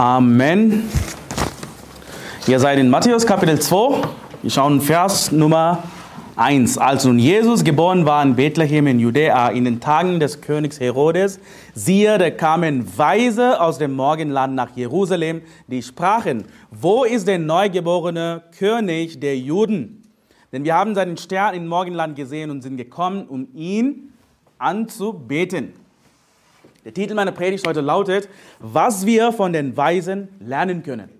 Amen. Ihr seid in Matthäus Kapitel 2. Wir schauen Vers Nummer 1. Als nun Jesus geboren war in Bethlehem in Judäa in den Tagen des Königs Herodes, siehe, da kamen Weise aus dem Morgenland nach Jerusalem, die sprachen, wo ist der neugeborene König der Juden? Denn wir haben seinen Stern im Morgenland gesehen und sind gekommen, um ihn anzubeten. Der Titel meiner Predigt heute lautet, was wir von den Weisen lernen können.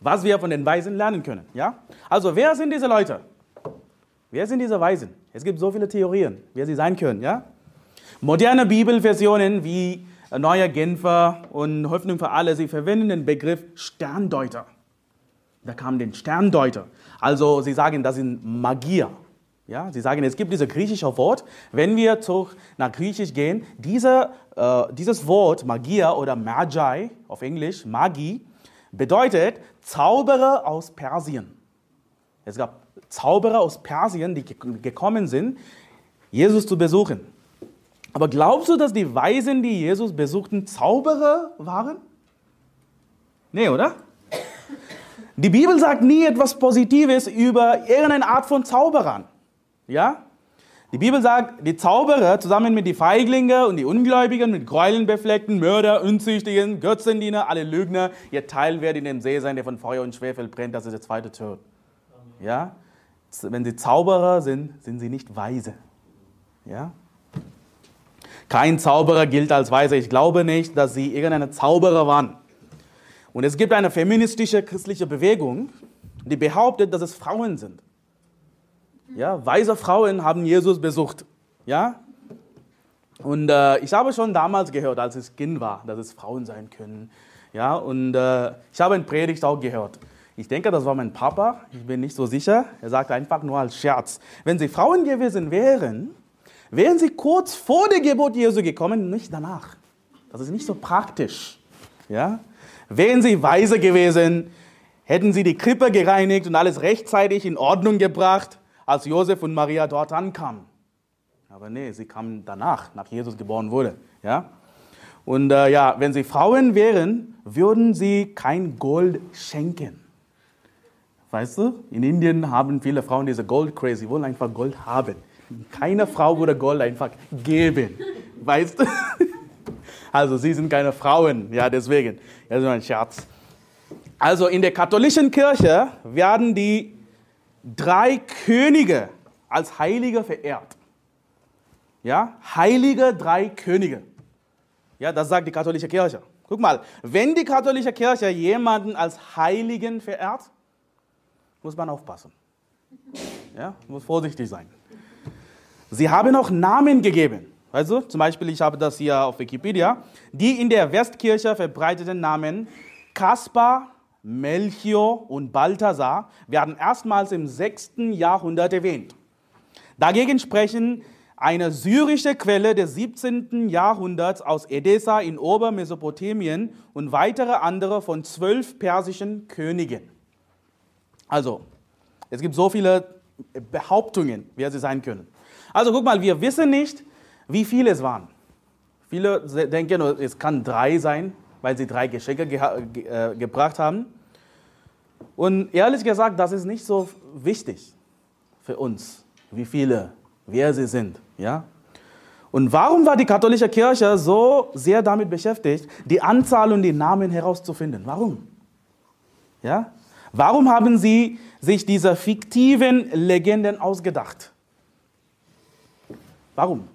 Was wir von den Weisen lernen können. Ja? Also, wer sind diese Leute? Wer sind diese Weisen? Es gibt so viele Theorien, wer sie sein können. Ja? Moderne Bibelversionen wie Neuer Genfer und Hoffnung für alle, sie verwenden den Begriff Sterndeuter. Da kam den Sterndeuter. Also, sie sagen, das sind Magier. Ja, sie sagen, es gibt dieses griechische Wort. Wenn wir zurück nach Griechisch gehen, diese, äh, dieses Wort Magia oder Magi auf Englisch, Magi, bedeutet Zauberer aus Persien. Es gab Zauberer aus Persien, die gekommen sind, Jesus zu besuchen. Aber glaubst du, dass die Weisen, die Jesus besuchten, Zauberer waren? Nee, oder? Die Bibel sagt nie etwas Positives über irgendeine Art von Zauberern. Ja? Die Bibel sagt, die Zauberer zusammen mit den Feiglingen und die Ungläubigen, mit Gräueln befleckten, Mörder, Unzüchtigen, Götzendiener, alle Lügner, ihr Teil wird in dem See sein, der von Feuer und Schwefel brennt, das ist der zweite Tod. Ja? Wenn sie Zauberer sind, sind sie nicht weise. Ja? Kein Zauberer gilt als weise. Ich glaube nicht, dass sie irgendeine Zauberer waren. Und es gibt eine feministische christliche Bewegung, die behauptet, dass es Frauen sind. Ja, weise Frauen haben Jesus besucht. Ja? Und äh, ich habe schon damals gehört, als ich Kind war, dass es Frauen sein können. Ja, und äh, ich habe eine Predigt auch gehört. Ich denke, das war mein Papa, ich bin nicht so sicher. Er sagte einfach nur als Scherz. Wenn sie Frauen gewesen wären, wären sie kurz vor der Geburt Jesu gekommen, nicht danach. Das ist nicht so praktisch. Ja? Wären sie weise gewesen, hätten sie die Krippe gereinigt und alles rechtzeitig in Ordnung gebracht, als Josef und Maria dort ankamen. Aber nee, sie kamen danach, nach Jesus geboren wurde. Ja? Und äh, ja, wenn sie Frauen wären, würden sie kein Gold schenken. Weißt du, in Indien haben viele Frauen diese Gold crazy, wollen einfach Gold haben. Keine Frau würde Gold einfach geben. Weißt du? Also, sie sind keine Frauen, ja, deswegen. Das ist ein Scherz. Also, in der katholischen Kirche werden die drei Könige als Heilige verehrt. Ja, heilige drei Könige. Ja, das sagt die katholische Kirche. Guck mal, wenn die katholische Kirche jemanden als Heiligen verehrt, muss man aufpassen. Ja, muss vorsichtig sein. Sie haben auch Namen gegeben. Also, zum Beispiel, ich habe das hier auf Wikipedia. Die in der Westkirche verbreiteten Namen Kaspar, Melchior und Balthasar werden erstmals im 6. Jahrhundert erwähnt. Dagegen sprechen eine syrische Quelle des 17. Jahrhunderts aus Edessa in Obermesopotamien und weitere andere von zwölf persischen Königen. Also, es gibt so viele Behauptungen, wer sie sein können. Also guck mal, wir wissen nicht, wie viele es waren. Viele denken, es kann drei sein, weil sie drei Geschenke ge ge äh, gebracht haben. Und ehrlich gesagt, das ist nicht so wichtig für uns, wie viele, wer sie sind. Ja? Und warum war die katholische Kirche so sehr damit beschäftigt, die Anzahl und die Namen herauszufinden? Warum? Ja? Warum haben sie sich diese fiktiven Legenden ausgedacht? Warum?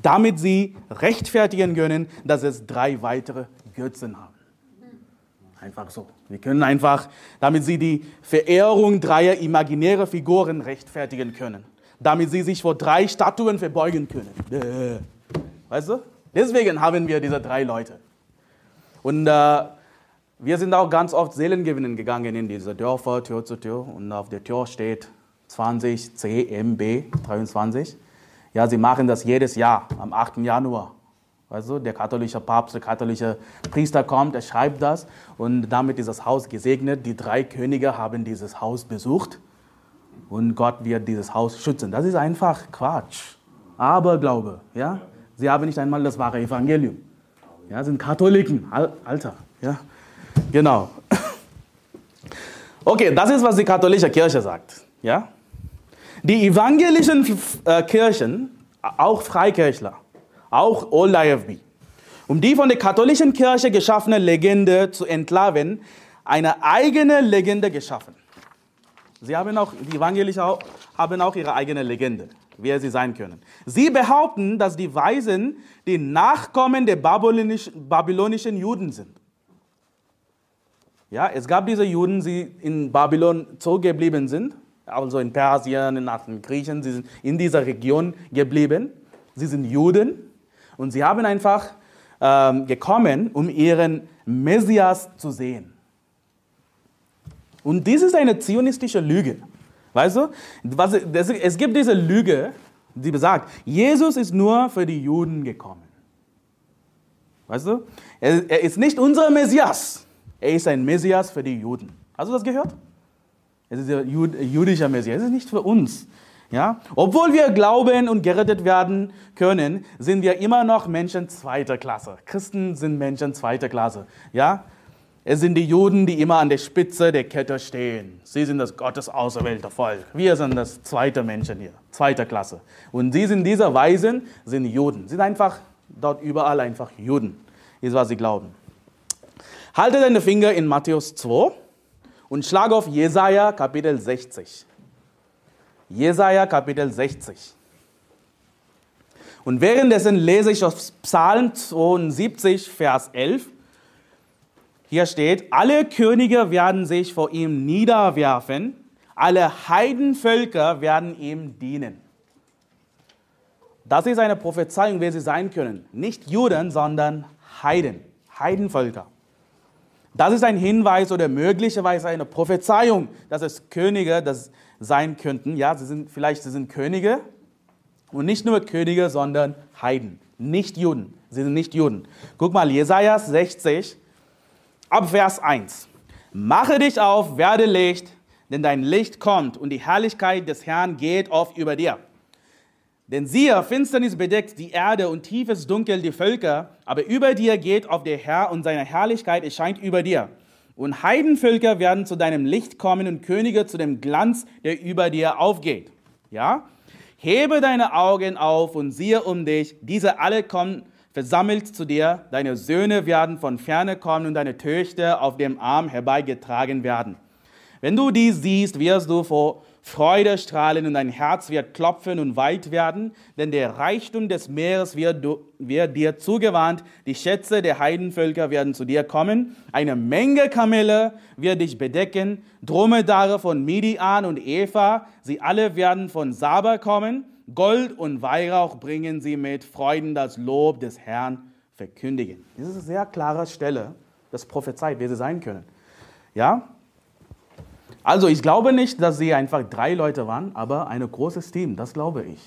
Damit sie rechtfertigen können, dass es drei weitere Götzen haben. Einfach so. Wir können einfach, damit sie die Verehrung dreier imaginärer Figuren rechtfertigen können. Damit sie sich vor drei Statuen verbeugen können. Weißt du? Deswegen haben wir diese drei Leute. Und äh, wir sind auch ganz oft Seelengewinnen gegangen in diese Dörfer, Tür zu Tür. Und auf der Tür steht 20 CMB 23. Ja, sie machen das jedes Jahr am 8. Januar. Also der katholische Papst, der katholische Priester kommt, er schreibt das und damit ist das Haus gesegnet. Die drei Könige haben dieses Haus besucht und Gott wird dieses Haus schützen. Das ist einfach Quatsch. Aberglaube, ja. Sie haben nicht einmal das wahre Evangelium. Ja, sind Katholiken, Alter, ja. Genau. Okay, das ist, was die katholische Kirche sagt. Ja? Die evangelischen äh, Kirchen, auch Freikirchler, auch Old IFB, um die von der katholischen Kirche geschaffene Legende zu entlarven, eine eigene Legende geschaffen. Sie haben auch, die Evangelischen haben auch ihre eigene Legende, wer sie sein können. Sie behaupten, dass die Weisen die Nachkommen der babylonischen Juden sind. Ja, es gab diese Juden, die in Babylon zurückgeblieben sind, also in Persien, den Griechen, sie sind in dieser Region geblieben. Sie sind Juden und sie haben einfach ähm, gekommen, um ihren Messias zu sehen. Und dies ist eine zionistische Lüge. Weißt du? Was, es gibt diese Lüge, die besagt, Jesus ist nur für die Juden gekommen. Weißt du? Er, er ist nicht unser Messias. Er ist ein Messias für die Juden. Hast du das gehört? Es ist ein jüdischer Messias. Es ist nicht für uns. Ja? Obwohl wir glauben und gerettet werden können, sind wir immer noch Menschen zweiter Klasse. Christen sind Menschen zweiter Klasse. Ja? Es sind die Juden, die immer an der Spitze der Kette stehen. Sie sind das Gottes auserwählte Volk. Wir sind das zweite Menschen hier, zweiter Klasse. Und sie sind diese Weisen, sind Juden. Sie sind einfach dort überall einfach Juden, ist was sie glauben. Halte deine Finger in Matthäus 2 und schlag auf Jesaja Kapitel 60. Jesaja Kapitel 60. Und währenddessen lese ich aus Psalm 72, Vers 11. Hier steht, alle Könige werden sich vor ihm niederwerfen, alle Heidenvölker werden ihm dienen. Das ist eine Prophezeiung, wer sie sein können. Nicht Juden, sondern Heiden, Heidenvölker. Das ist ein Hinweis oder möglicherweise eine Prophezeiung, dass es Könige das sein könnten. Ja, sie sind vielleicht sie sind Könige und nicht nur Könige, sondern Heiden, nicht Juden. Sie sind nicht Juden. Guck mal, Jesaja 60, Ab Vers 1. Mache dich auf, werde Licht, denn dein Licht kommt und die Herrlichkeit des Herrn geht oft über dir. Denn siehe, Finsternis bedeckt die Erde und tiefes Dunkel die Völker, aber über dir geht auf der Herr und seine Herrlichkeit erscheint über dir. Und Heidenvölker werden zu deinem Licht kommen und Könige zu dem Glanz, der über dir aufgeht. Ja? Hebe deine Augen auf und siehe um dich, diese alle kommen versammelt zu dir, deine Söhne werden von ferne kommen und deine Töchter auf dem Arm herbeigetragen werden. Wenn du dies siehst, wirst du vor Freude strahlen und dein Herz wird klopfen und weit werden, denn der Reichtum des Meeres wird, wird dir zugewandt, die Schätze der Heidenvölker werden zu dir kommen, eine Menge Kamele wird dich bedecken, Dromedare von Midian und Eva, sie alle werden von Saba kommen, Gold und Weihrauch bringen sie mit, Freuden das Lob des Herrn verkündigen. Das ist eine sehr klare Stelle, das prophezeit, wer sie sein können. Ja? Also ich glaube nicht, dass sie einfach drei Leute waren, aber ein großes Team, das glaube ich.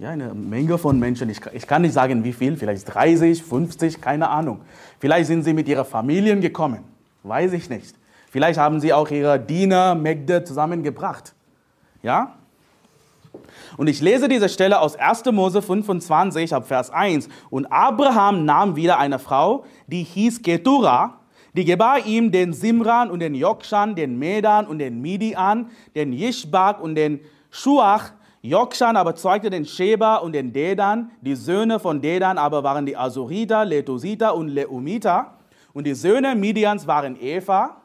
Ja, eine Menge von Menschen. Ich, ich kann nicht sagen, wie viel, vielleicht 30, 50, keine Ahnung. Vielleicht sind sie mit ihren Familien gekommen, weiß ich nicht. Vielleicht haben sie auch ihre Diener, Mägde zusammengebracht. Ja? Und ich lese diese Stelle aus 1. Mose 25 ab Vers 1. Und Abraham nahm wieder eine Frau, die hieß Ketura, die gebar ihm den Simran und den Jokshan, den Medan und den Midian, den Yishbak und den Shuach. Jokshan aber zeugte den Sheba und den Dedan. Die Söhne von Dedan aber waren die Asurita, Letosita und Leumita. Und die Söhne Midians waren Eva,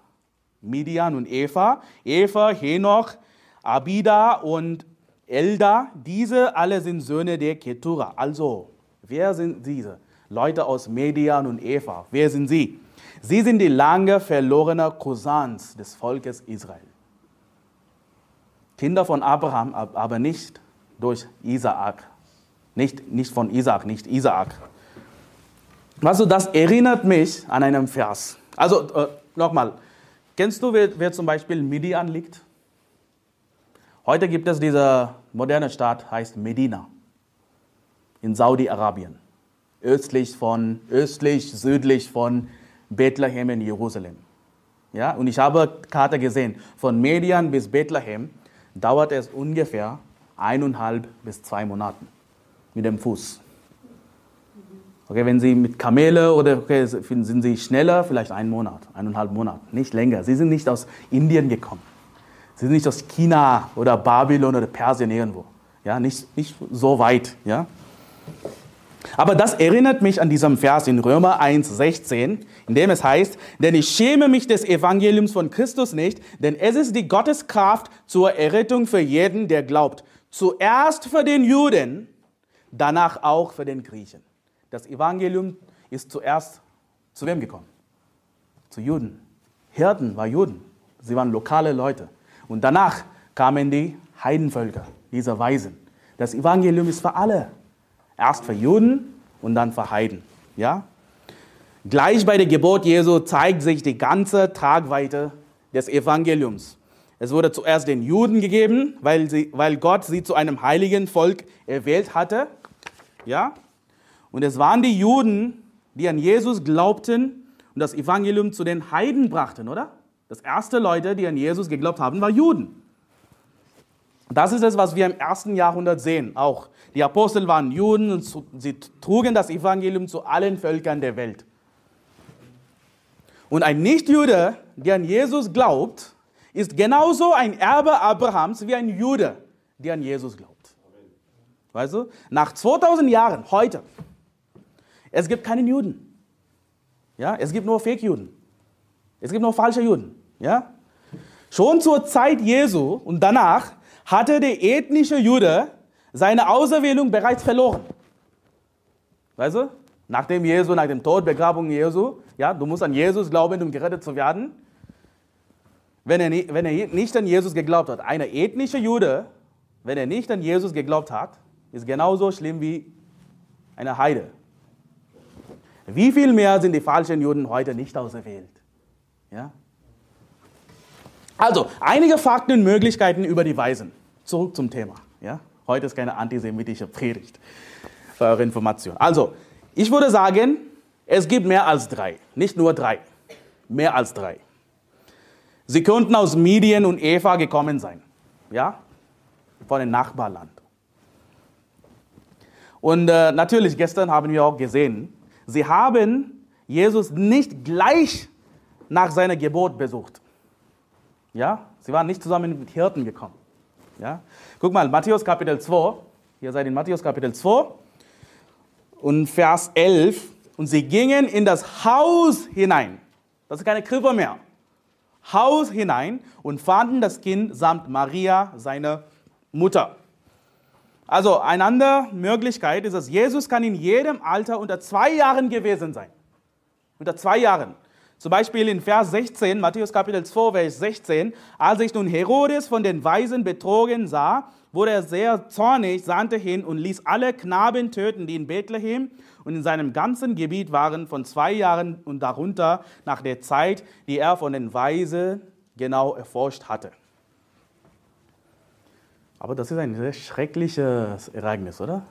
Midian und Eva, Eva, Henoch, Abida und Elda, diese alle sind Söhne der Ketura. Also, wer sind diese? Leute aus Median und Eva. Wer sind sie? Sie sind die lange verlorenen Cousins des Volkes Israel. Kinder von Abraham, aber nicht durch Isaak. Nicht, nicht von Isaak, nicht Isaak. Also das erinnert mich an einen Vers. Also äh, nochmal, kennst du, wer, wer zum Beispiel Midian liegt? Heute gibt es diese moderne Stadt, heißt Medina in Saudi-Arabien, östlich von, östlich, südlich von Bethlehem in Jerusalem. Ja, und ich habe Karte gesehen, von Median bis Bethlehem dauert es ungefähr eineinhalb bis zwei Monate mit dem Fuß. Okay, wenn Sie mit Kamele oder okay, sind Sie schneller, vielleicht einen Monat, eineinhalb Monate, nicht länger. Sie sind nicht aus Indien gekommen. Sie sind nicht aus China oder Babylon oder Persien irgendwo. Ja, nicht, nicht so weit. Ja. Aber das erinnert mich an diesem Vers in Römer 1, 16, in dem es heißt, denn ich schäme mich des Evangeliums von Christus nicht, denn es ist die Gotteskraft zur Errettung für jeden, der glaubt. Zuerst für den Juden, danach auch für den Griechen. Das Evangelium ist zuerst zu wem gekommen? Zu Juden. Hirten war Juden. Sie waren lokale Leute. Und danach kamen die Heidenvölker, diese Weisen. Das Evangelium ist für alle. Erst für Juden und dann für Heiden. Ja? Gleich bei der Geburt Jesu zeigt sich die ganze Tragweite des Evangeliums. Es wurde zuerst den Juden gegeben, weil, sie, weil Gott sie zu einem heiligen Volk erwählt hatte. Ja? Und es waren die Juden, die an Jesus glaubten und das Evangelium zu den Heiden brachten, oder? Das erste Leute, die an Jesus geglaubt haben, waren Juden. Das ist es, was wir im ersten Jahrhundert sehen. Auch die Apostel waren Juden und sie trugen das Evangelium zu allen Völkern der Welt. Und ein Nichtjude, der an Jesus glaubt, ist genauso ein Erbe Abrahams wie ein Jude, der an Jesus glaubt. Weißt du? Nach 2000 Jahren, heute, es gibt keinen Juden. Ja, es gibt nur Fake-Juden. Es gibt nur falsche Juden. Ja? Schon zur Zeit Jesu und danach hatte der ethnische Jude seine Auserwählung bereits verloren. Weißt du? Nachdem Jesus, nach dem Tod, Begrabung Jesu, ja, du musst an Jesus glauben, um gerettet zu werden. Wenn er, wenn er nicht an Jesus geglaubt hat, eine ethnische Jude, wenn er nicht an Jesus geglaubt hat, ist genauso schlimm wie eine Heide. Wie viel mehr sind die falschen Juden heute nicht auserwählt? Ja? Also, einige Fakten und Möglichkeiten über die Weisen. Zurück zum Thema. Ja? Heute ist keine antisemitische Predigt für eure Information. Also, ich würde sagen, es gibt mehr als drei. Nicht nur drei. Mehr als drei. Sie könnten aus Medien und Eva gekommen sein. Ja? Von dem Nachbarland. Und äh, natürlich, gestern haben wir auch gesehen, sie haben Jesus nicht gleich nach seiner Geburt besucht. Ja, sie waren nicht zusammen mit Hirten gekommen. Ja, guck mal, Matthäus Kapitel 2, ihr seid in Matthäus Kapitel 2 und Vers 11. Und sie gingen in das Haus hinein. Das ist keine Krippe mehr. Haus hinein und fanden das Kind samt Maria, seine Mutter. Also eine andere Möglichkeit ist, dass Jesus kann in jedem Alter unter zwei Jahren gewesen sein. Unter zwei Jahren. Zum Beispiel in Vers 16, Matthäus Kapitel 2, Vers 16, als sich nun Herodes von den Weisen betrogen sah, wurde er sehr zornig, sandte hin und ließ alle Knaben töten, die in Bethlehem und in seinem ganzen Gebiet waren, von zwei Jahren und darunter nach der Zeit, die er von den Weisen genau erforscht hatte. Aber das ist ein sehr schreckliches Ereignis, oder?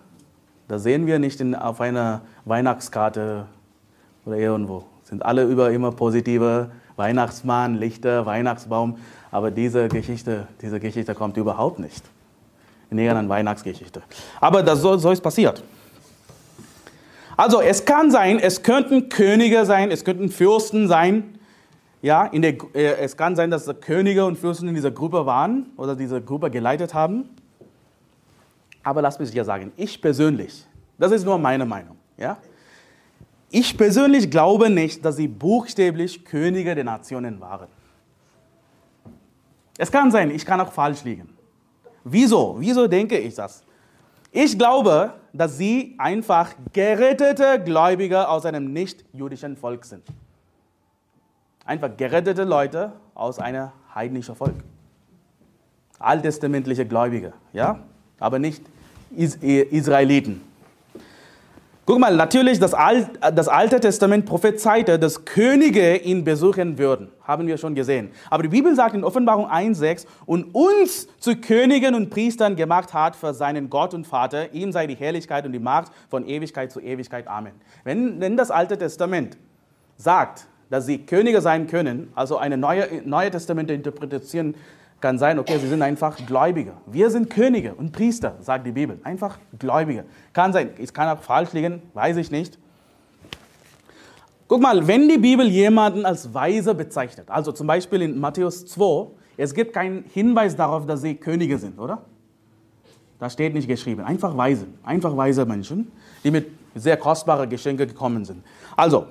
Das sehen wir nicht in, auf einer Weihnachtskarte oder irgendwo sind alle über immer positive Weihnachtsmann, Lichter, Weihnachtsbaum. Aber diese Geschichte, diese Geschichte kommt überhaupt nicht in irgendeiner Weihnachtsgeschichte. Aber das so, so ist passiert. Also es kann sein, es könnten Könige sein, es könnten Fürsten sein. Ja, in der, äh, es kann sein, dass Könige und Fürsten in dieser Gruppe waren oder diese Gruppe geleitet haben. Aber lass mich ja sagen, ich persönlich, das ist nur meine Meinung, ja, ich persönlich glaube nicht, dass sie buchstäblich Könige der Nationen waren. Es kann sein, ich kann auch falsch liegen. Wieso? Wieso denke ich das? Ich glaube, dass sie einfach gerettete Gläubige aus einem nicht-jüdischen Volk sind. Einfach gerettete Leute aus einem heidnischen Volk. Alttestamentliche Gläubige, ja? Aber nicht Israeliten. Guck mal, natürlich, das, Al das Alte Testament prophezeite, dass Könige ihn besuchen würden. Haben wir schon gesehen. Aber die Bibel sagt in Offenbarung 1,6 und uns zu Königen und Priestern gemacht hat für seinen Gott und Vater. Ihm sei die Herrlichkeit und die Macht von Ewigkeit zu Ewigkeit. Amen. Wenn, wenn das Alte Testament sagt, dass sie Könige sein können, also eine neue, neue interpretieren kann sein, okay, sie sind einfach Gläubige. Wir sind Könige und Priester, sagt die Bibel. Einfach Gläubige. Kann sein, es kann auch falsch liegen, weiß ich nicht. Guck mal, wenn die Bibel jemanden als weise bezeichnet, also zum Beispiel in Matthäus 2, es gibt keinen Hinweis darauf, dass sie Könige sind, oder? Da steht nicht geschrieben. Einfach weise, einfach weise Menschen, die mit sehr kostbaren Geschenken gekommen sind. Also,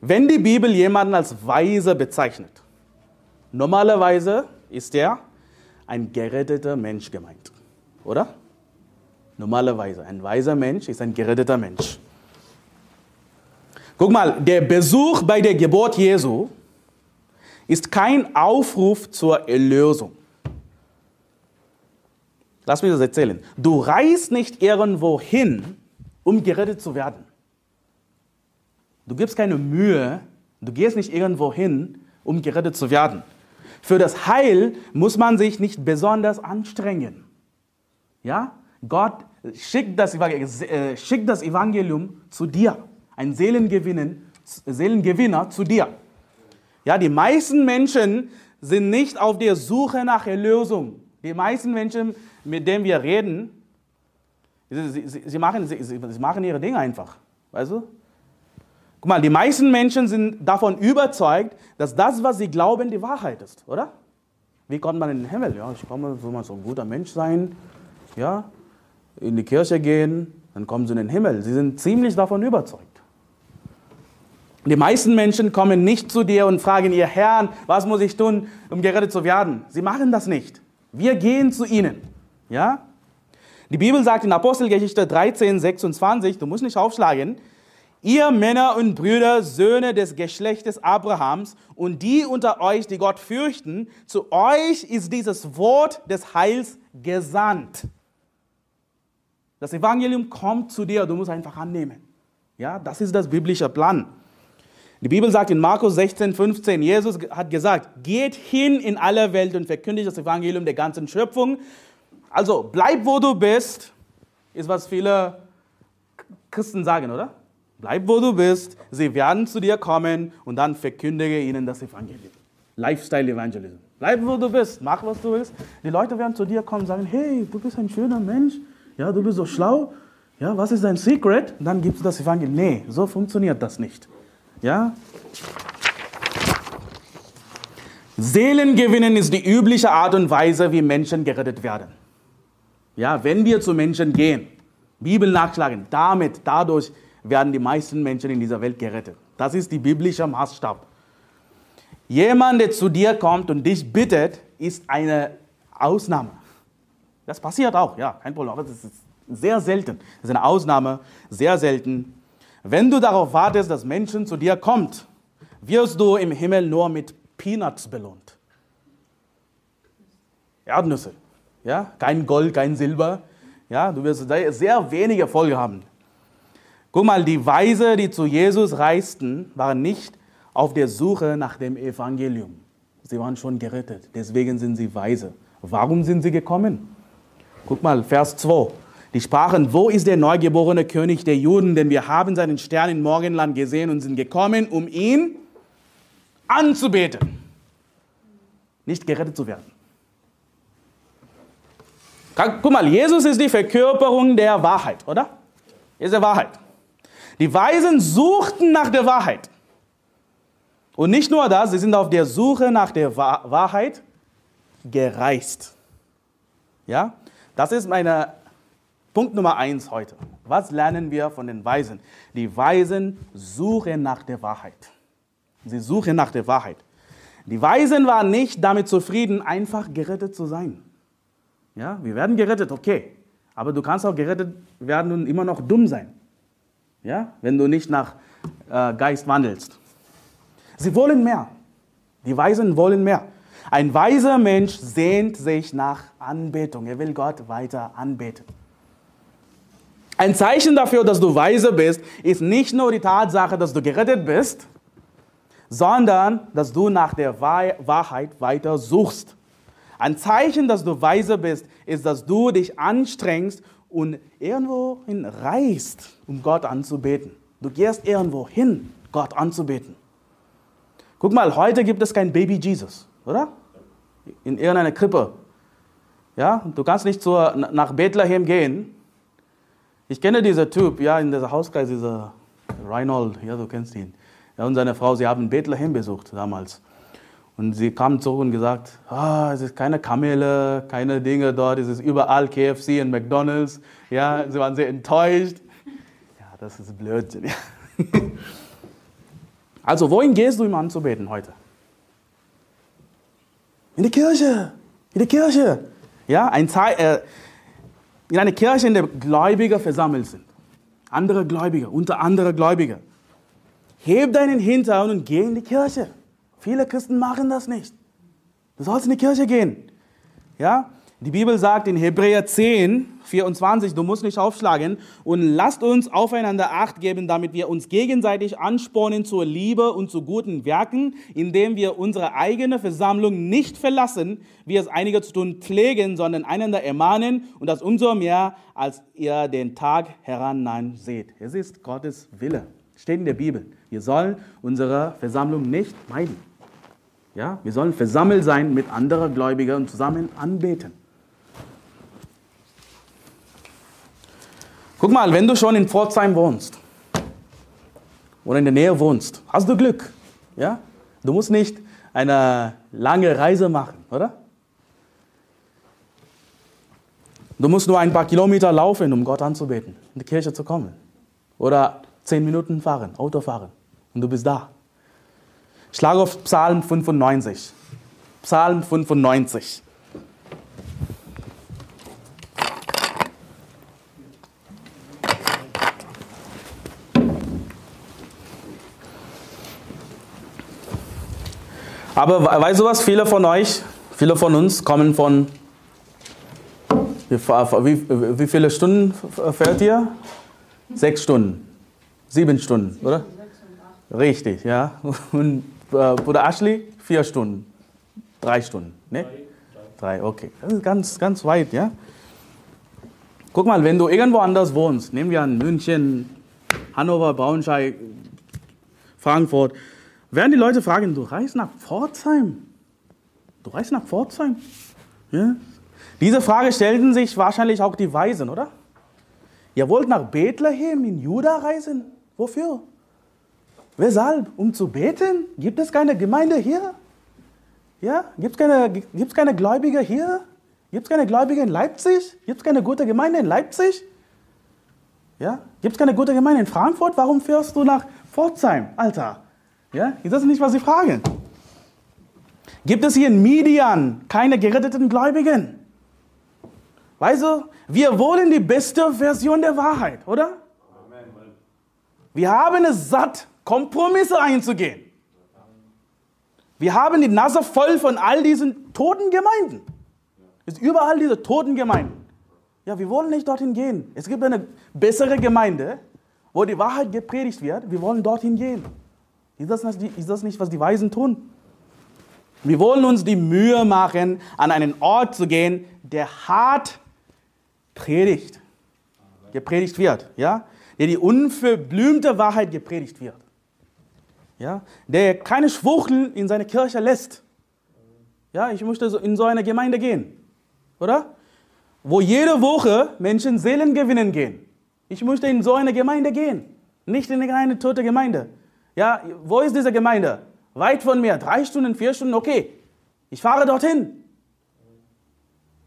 wenn die Bibel jemanden als weise bezeichnet, normalerweise ist er ein geretteter Mensch gemeint, oder? Normalerweise, ein weiser Mensch ist ein geretteter Mensch. Guck mal, der Besuch bei der Geburt Jesu ist kein Aufruf zur Erlösung. Lass mich das erzählen. Du reist nicht irgendwo hin, um gerettet zu werden. Du gibst keine Mühe, du gehst nicht irgendwo hin, um gerettet zu werden. Für das Heil muss man sich nicht besonders anstrengen. Ja? Gott schickt das, äh, schickt das Evangelium zu dir, ein Seelengewinner zu dir. Ja, die meisten Menschen sind nicht auf der Suche nach Erlösung. Die meisten Menschen, mit denen wir reden, sie, sie, sie machen, sie, sie machen ihre Dinge einfach. Weißt du? Guck mal, die meisten Menschen sind davon überzeugt, dass das, was sie glauben, die Wahrheit ist, oder? Wie kommt man in den Himmel? Ja, ich komme, soll man so ein guter Mensch sein, ja, in die Kirche gehen, dann kommen sie in den Himmel. Sie sind ziemlich davon überzeugt. Die meisten Menschen kommen nicht zu dir und fragen ihr Herrn, was muss ich tun, um gerettet zu werden? Sie machen das nicht. Wir gehen zu ihnen. Ja? Die Bibel sagt in Apostelgeschichte 13, 26, du musst nicht aufschlagen, ihr Männer und Brüder, Söhne des Geschlechtes Abrahams und die unter euch, die Gott fürchten, zu euch ist dieses Wort des Heils gesandt. Das Evangelium kommt zu dir, du musst einfach annehmen. Ja, das ist das biblische Plan. Die Bibel sagt in Markus 16, 15, Jesus hat gesagt, geht hin in alle Welt und verkündigt das Evangelium der ganzen Schöpfung. Also bleib, wo du bist, ist was viele Christen sagen, oder? Bleib, wo du bist, sie werden zu dir kommen und dann verkündige ihnen das Evangelium. Lifestyle Evangelism. Bleib, wo du bist, mach, was du willst. Die Leute werden zu dir kommen und sagen, hey, du bist ein schöner Mensch, ja, du bist so schlau, ja, was ist dein Secret? Und dann gibst du das Evangelium. Nee, so funktioniert das nicht. Ja? Seelen gewinnen ist die übliche Art und Weise, wie Menschen gerettet werden. Ja, wenn wir zu Menschen gehen, Bibel nachschlagen, damit, dadurch werden die meisten Menschen in dieser Welt gerettet. Das ist die biblische Maßstab. Jemand, der zu dir kommt und dich bittet, ist eine Ausnahme. Das passiert auch, ja, kein Problem. Aber das ist sehr selten. Das ist eine Ausnahme, sehr selten. Wenn du darauf wartest, dass Menschen zu dir kommt, wirst du im Himmel nur mit Peanuts belohnt. Erdnüsse. Ja? Kein Gold, kein Silber. Ja? Du wirst sehr wenige Folge haben. Guck mal, die Weise, die zu Jesus reisten, waren nicht auf der Suche nach dem Evangelium. Sie waren schon gerettet. Deswegen sind sie weise. Warum sind sie gekommen? Guck mal, Vers 2. Die sprachen, wo ist der neugeborene König der Juden? Denn wir haben seinen Stern im Morgenland gesehen und sind gekommen, um ihn anzubeten. Nicht gerettet zu werden. Guck mal, Jesus ist die Verkörperung der Wahrheit, oder? Ist der Wahrheit. Die Weisen suchten nach der Wahrheit. Und nicht nur das, sie sind auf der Suche nach der Wahrheit gereist. Ja? Das ist meine Punkt Nummer eins heute. Was lernen wir von den Weisen? Die Weisen suchen nach der Wahrheit. Sie suchen nach der Wahrheit. Die Weisen waren nicht damit zufrieden, einfach gerettet zu sein. Ja, wir werden gerettet, okay. Aber du kannst auch gerettet werden und immer noch dumm sein. Ja, wenn du nicht nach äh, Geist wandelst. Sie wollen mehr. Die Weisen wollen mehr. Ein weiser Mensch sehnt sich nach Anbetung. Er will Gott weiter anbeten. Ein Zeichen dafür, dass du weise bist, ist nicht nur die Tatsache, dass du gerettet bist, sondern dass du nach der Wahrheit weiter suchst. Ein Zeichen, dass du weise bist, ist, dass du dich anstrengst und irgendwo hin reist, um Gott anzubeten. Du gehst irgendwo hin, Gott anzubeten. Guck mal, heute gibt es kein Baby Jesus, oder? In irgendeiner Krippe. Ja, du kannst nicht zur, nach Bethlehem gehen ich kenne diesen Typ, ja, in dieser Hauskreis, dieser Reinhold, ja, du kennst ihn. Ja, und seine Frau, sie haben Bethlehem besucht damals. Und sie kam zurück und gesagt, ah, es ist keine Kamele, keine Dinge dort, es ist überall KFC und McDonalds. Ja, sie waren sehr enttäuscht. Ja, das ist Blödsinn. Also, wohin gehst du, um anzubeten heute? In die Kirche. In die Kirche. Ja, ein Zeit, äh, in eine Kirche, in der Gläubige versammelt sind. Andere Gläubige, unter andere Gläubige. Heb deinen Hintern und geh in die Kirche. Viele Christen machen das nicht. Du sollst in die Kirche gehen. Ja? Die Bibel sagt in Hebräer 10, 24, du musst nicht aufschlagen, und lasst uns aufeinander Acht geben, damit wir uns gegenseitig anspornen zur Liebe und zu guten Werken, indem wir unsere eigene Versammlung nicht verlassen, wie es einige zu tun pflegen, sondern einander ermahnen und das umso mehr, als ihr den Tag herannahen seht. Es ist Gottes Wille. Steht in der Bibel. Wir sollen unsere Versammlung nicht meiden. Ja, wir sollen versammelt sein mit anderen Gläubigen und zusammen anbeten. Guck mal, wenn du schon in Pforzheim wohnst oder in der Nähe wohnst, hast du Glück. Ja? Du musst nicht eine lange Reise machen, oder? Du musst nur ein paar Kilometer laufen, um Gott anzubeten, in die Kirche zu kommen. Oder zehn Minuten fahren, Auto fahren. Und du bist da. Schlag auf Psalm 95. Psalm 95. Aber weißt du was? Viele von euch, viele von uns kommen von. Wie, wie, viele Stunden fährt ihr? Sechs Stunden. Sieben Stunden, oder? Richtig, ja. Und äh, Bruder Ashley, vier Stunden. Drei Stunden, ne? Drei, okay. Das ist ganz, ganz weit, ja. Guck mal, wenn du irgendwo anders wohnst, nehmen wir an München, Hannover, Braunschweig, Frankfurt, werden die Leute fragen, du reist nach Pforzheim? Du reist nach Pforzheim? Ja? Diese Frage stellten sich wahrscheinlich auch die Weisen, oder? Ihr wollt nach Bethlehem in Juda reisen? Wofür? Weshalb? Um zu beten? Gibt es keine Gemeinde hier? Ja? Gibt es keine, gibt's keine Gläubige hier? Gibt es keine Gläubige in Leipzig? Gibt es keine gute Gemeinde in Leipzig? Ja? Gibt es keine gute Gemeinde in Frankfurt? Warum fährst du nach Pforzheim, Alter? Ja? Ist das nicht, was Sie fragen? Gibt es hier in Midian keine geretteten Gläubigen? Weißt du, wir wollen die beste Version der Wahrheit, oder? Wir haben es satt, Kompromisse einzugehen. Wir haben die Nase voll von all diesen toten Gemeinden. Es ist überall diese toten Gemeinden. Ja, wir wollen nicht dorthin gehen. Es gibt eine bessere Gemeinde, wo die Wahrheit gepredigt wird. Wir wollen dorthin gehen. Ist das, nicht, ist das nicht, was die Weisen tun? Wir wollen uns die Mühe machen, an einen Ort zu gehen, der hart predigt, gepredigt wird, ja? der die unverblümte Wahrheit gepredigt wird, ja? der keine Schwuchtel in seine Kirche lässt. Ja, ich möchte in so eine Gemeinde gehen, oder? Wo jede Woche Menschen Seelen gewinnen gehen. Ich möchte in so eine Gemeinde gehen, nicht in eine tote Gemeinde. Ja, wo ist diese Gemeinde? Weit von mir, drei Stunden, vier Stunden, okay. Ich fahre dorthin.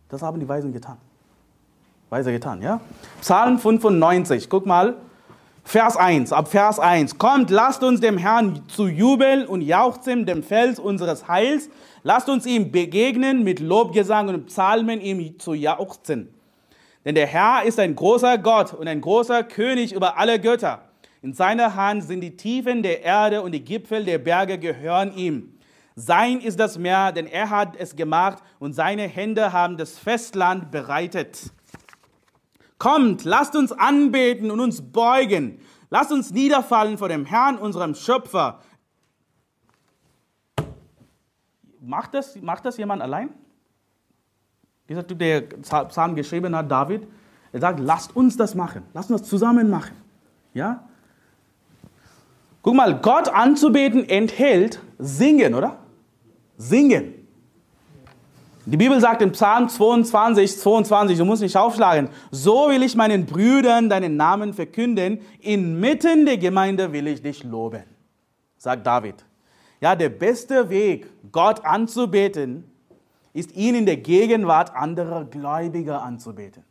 Das haben die Weisen getan. Weise getan, ja? Psalm 95, guck mal, Vers 1, ab Vers 1. Kommt, lasst uns dem Herrn zu jubeln und jauchzen, dem Fels unseres Heils. Lasst uns ihm begegnen mit Lobgesang und Psalmen, ihm zu jauchzen. Denn der Herr ist ein großer Gott und ein großer König über alle Götter. In seiner Hand sind die Tiefen der Erde und die Gipfel der Berge gehören ihm. Sein ist das Meer, denn er hat es gemacht und seine Hände haben das Festland bereitet. Kommt, lasst uns anbeten und uns beugen. Lasst uns niederfallen vor dem Herrn, unserem Schöpfer. Macht das, macht das jemand allein? Dieser Typ, der Psalm geschrieben hat, David, er sagt, lasst uns das machen. Lasst uns das zusammen machen. Ja? Guck mal, Gott anzubeten enthält Singen, oder? Singen. Die Bibel sagt im Psalm 22, 22, du musst nicht aufschlagen, so will ich meinen Brüdern deinen Namen verkünden, inmitten der Gemeinde will ich dich loben. sagt David. Ja, der beste Weg, Gott anzubeten, ist ihn in der Gegenwart anderer Gläubiger anzubeten.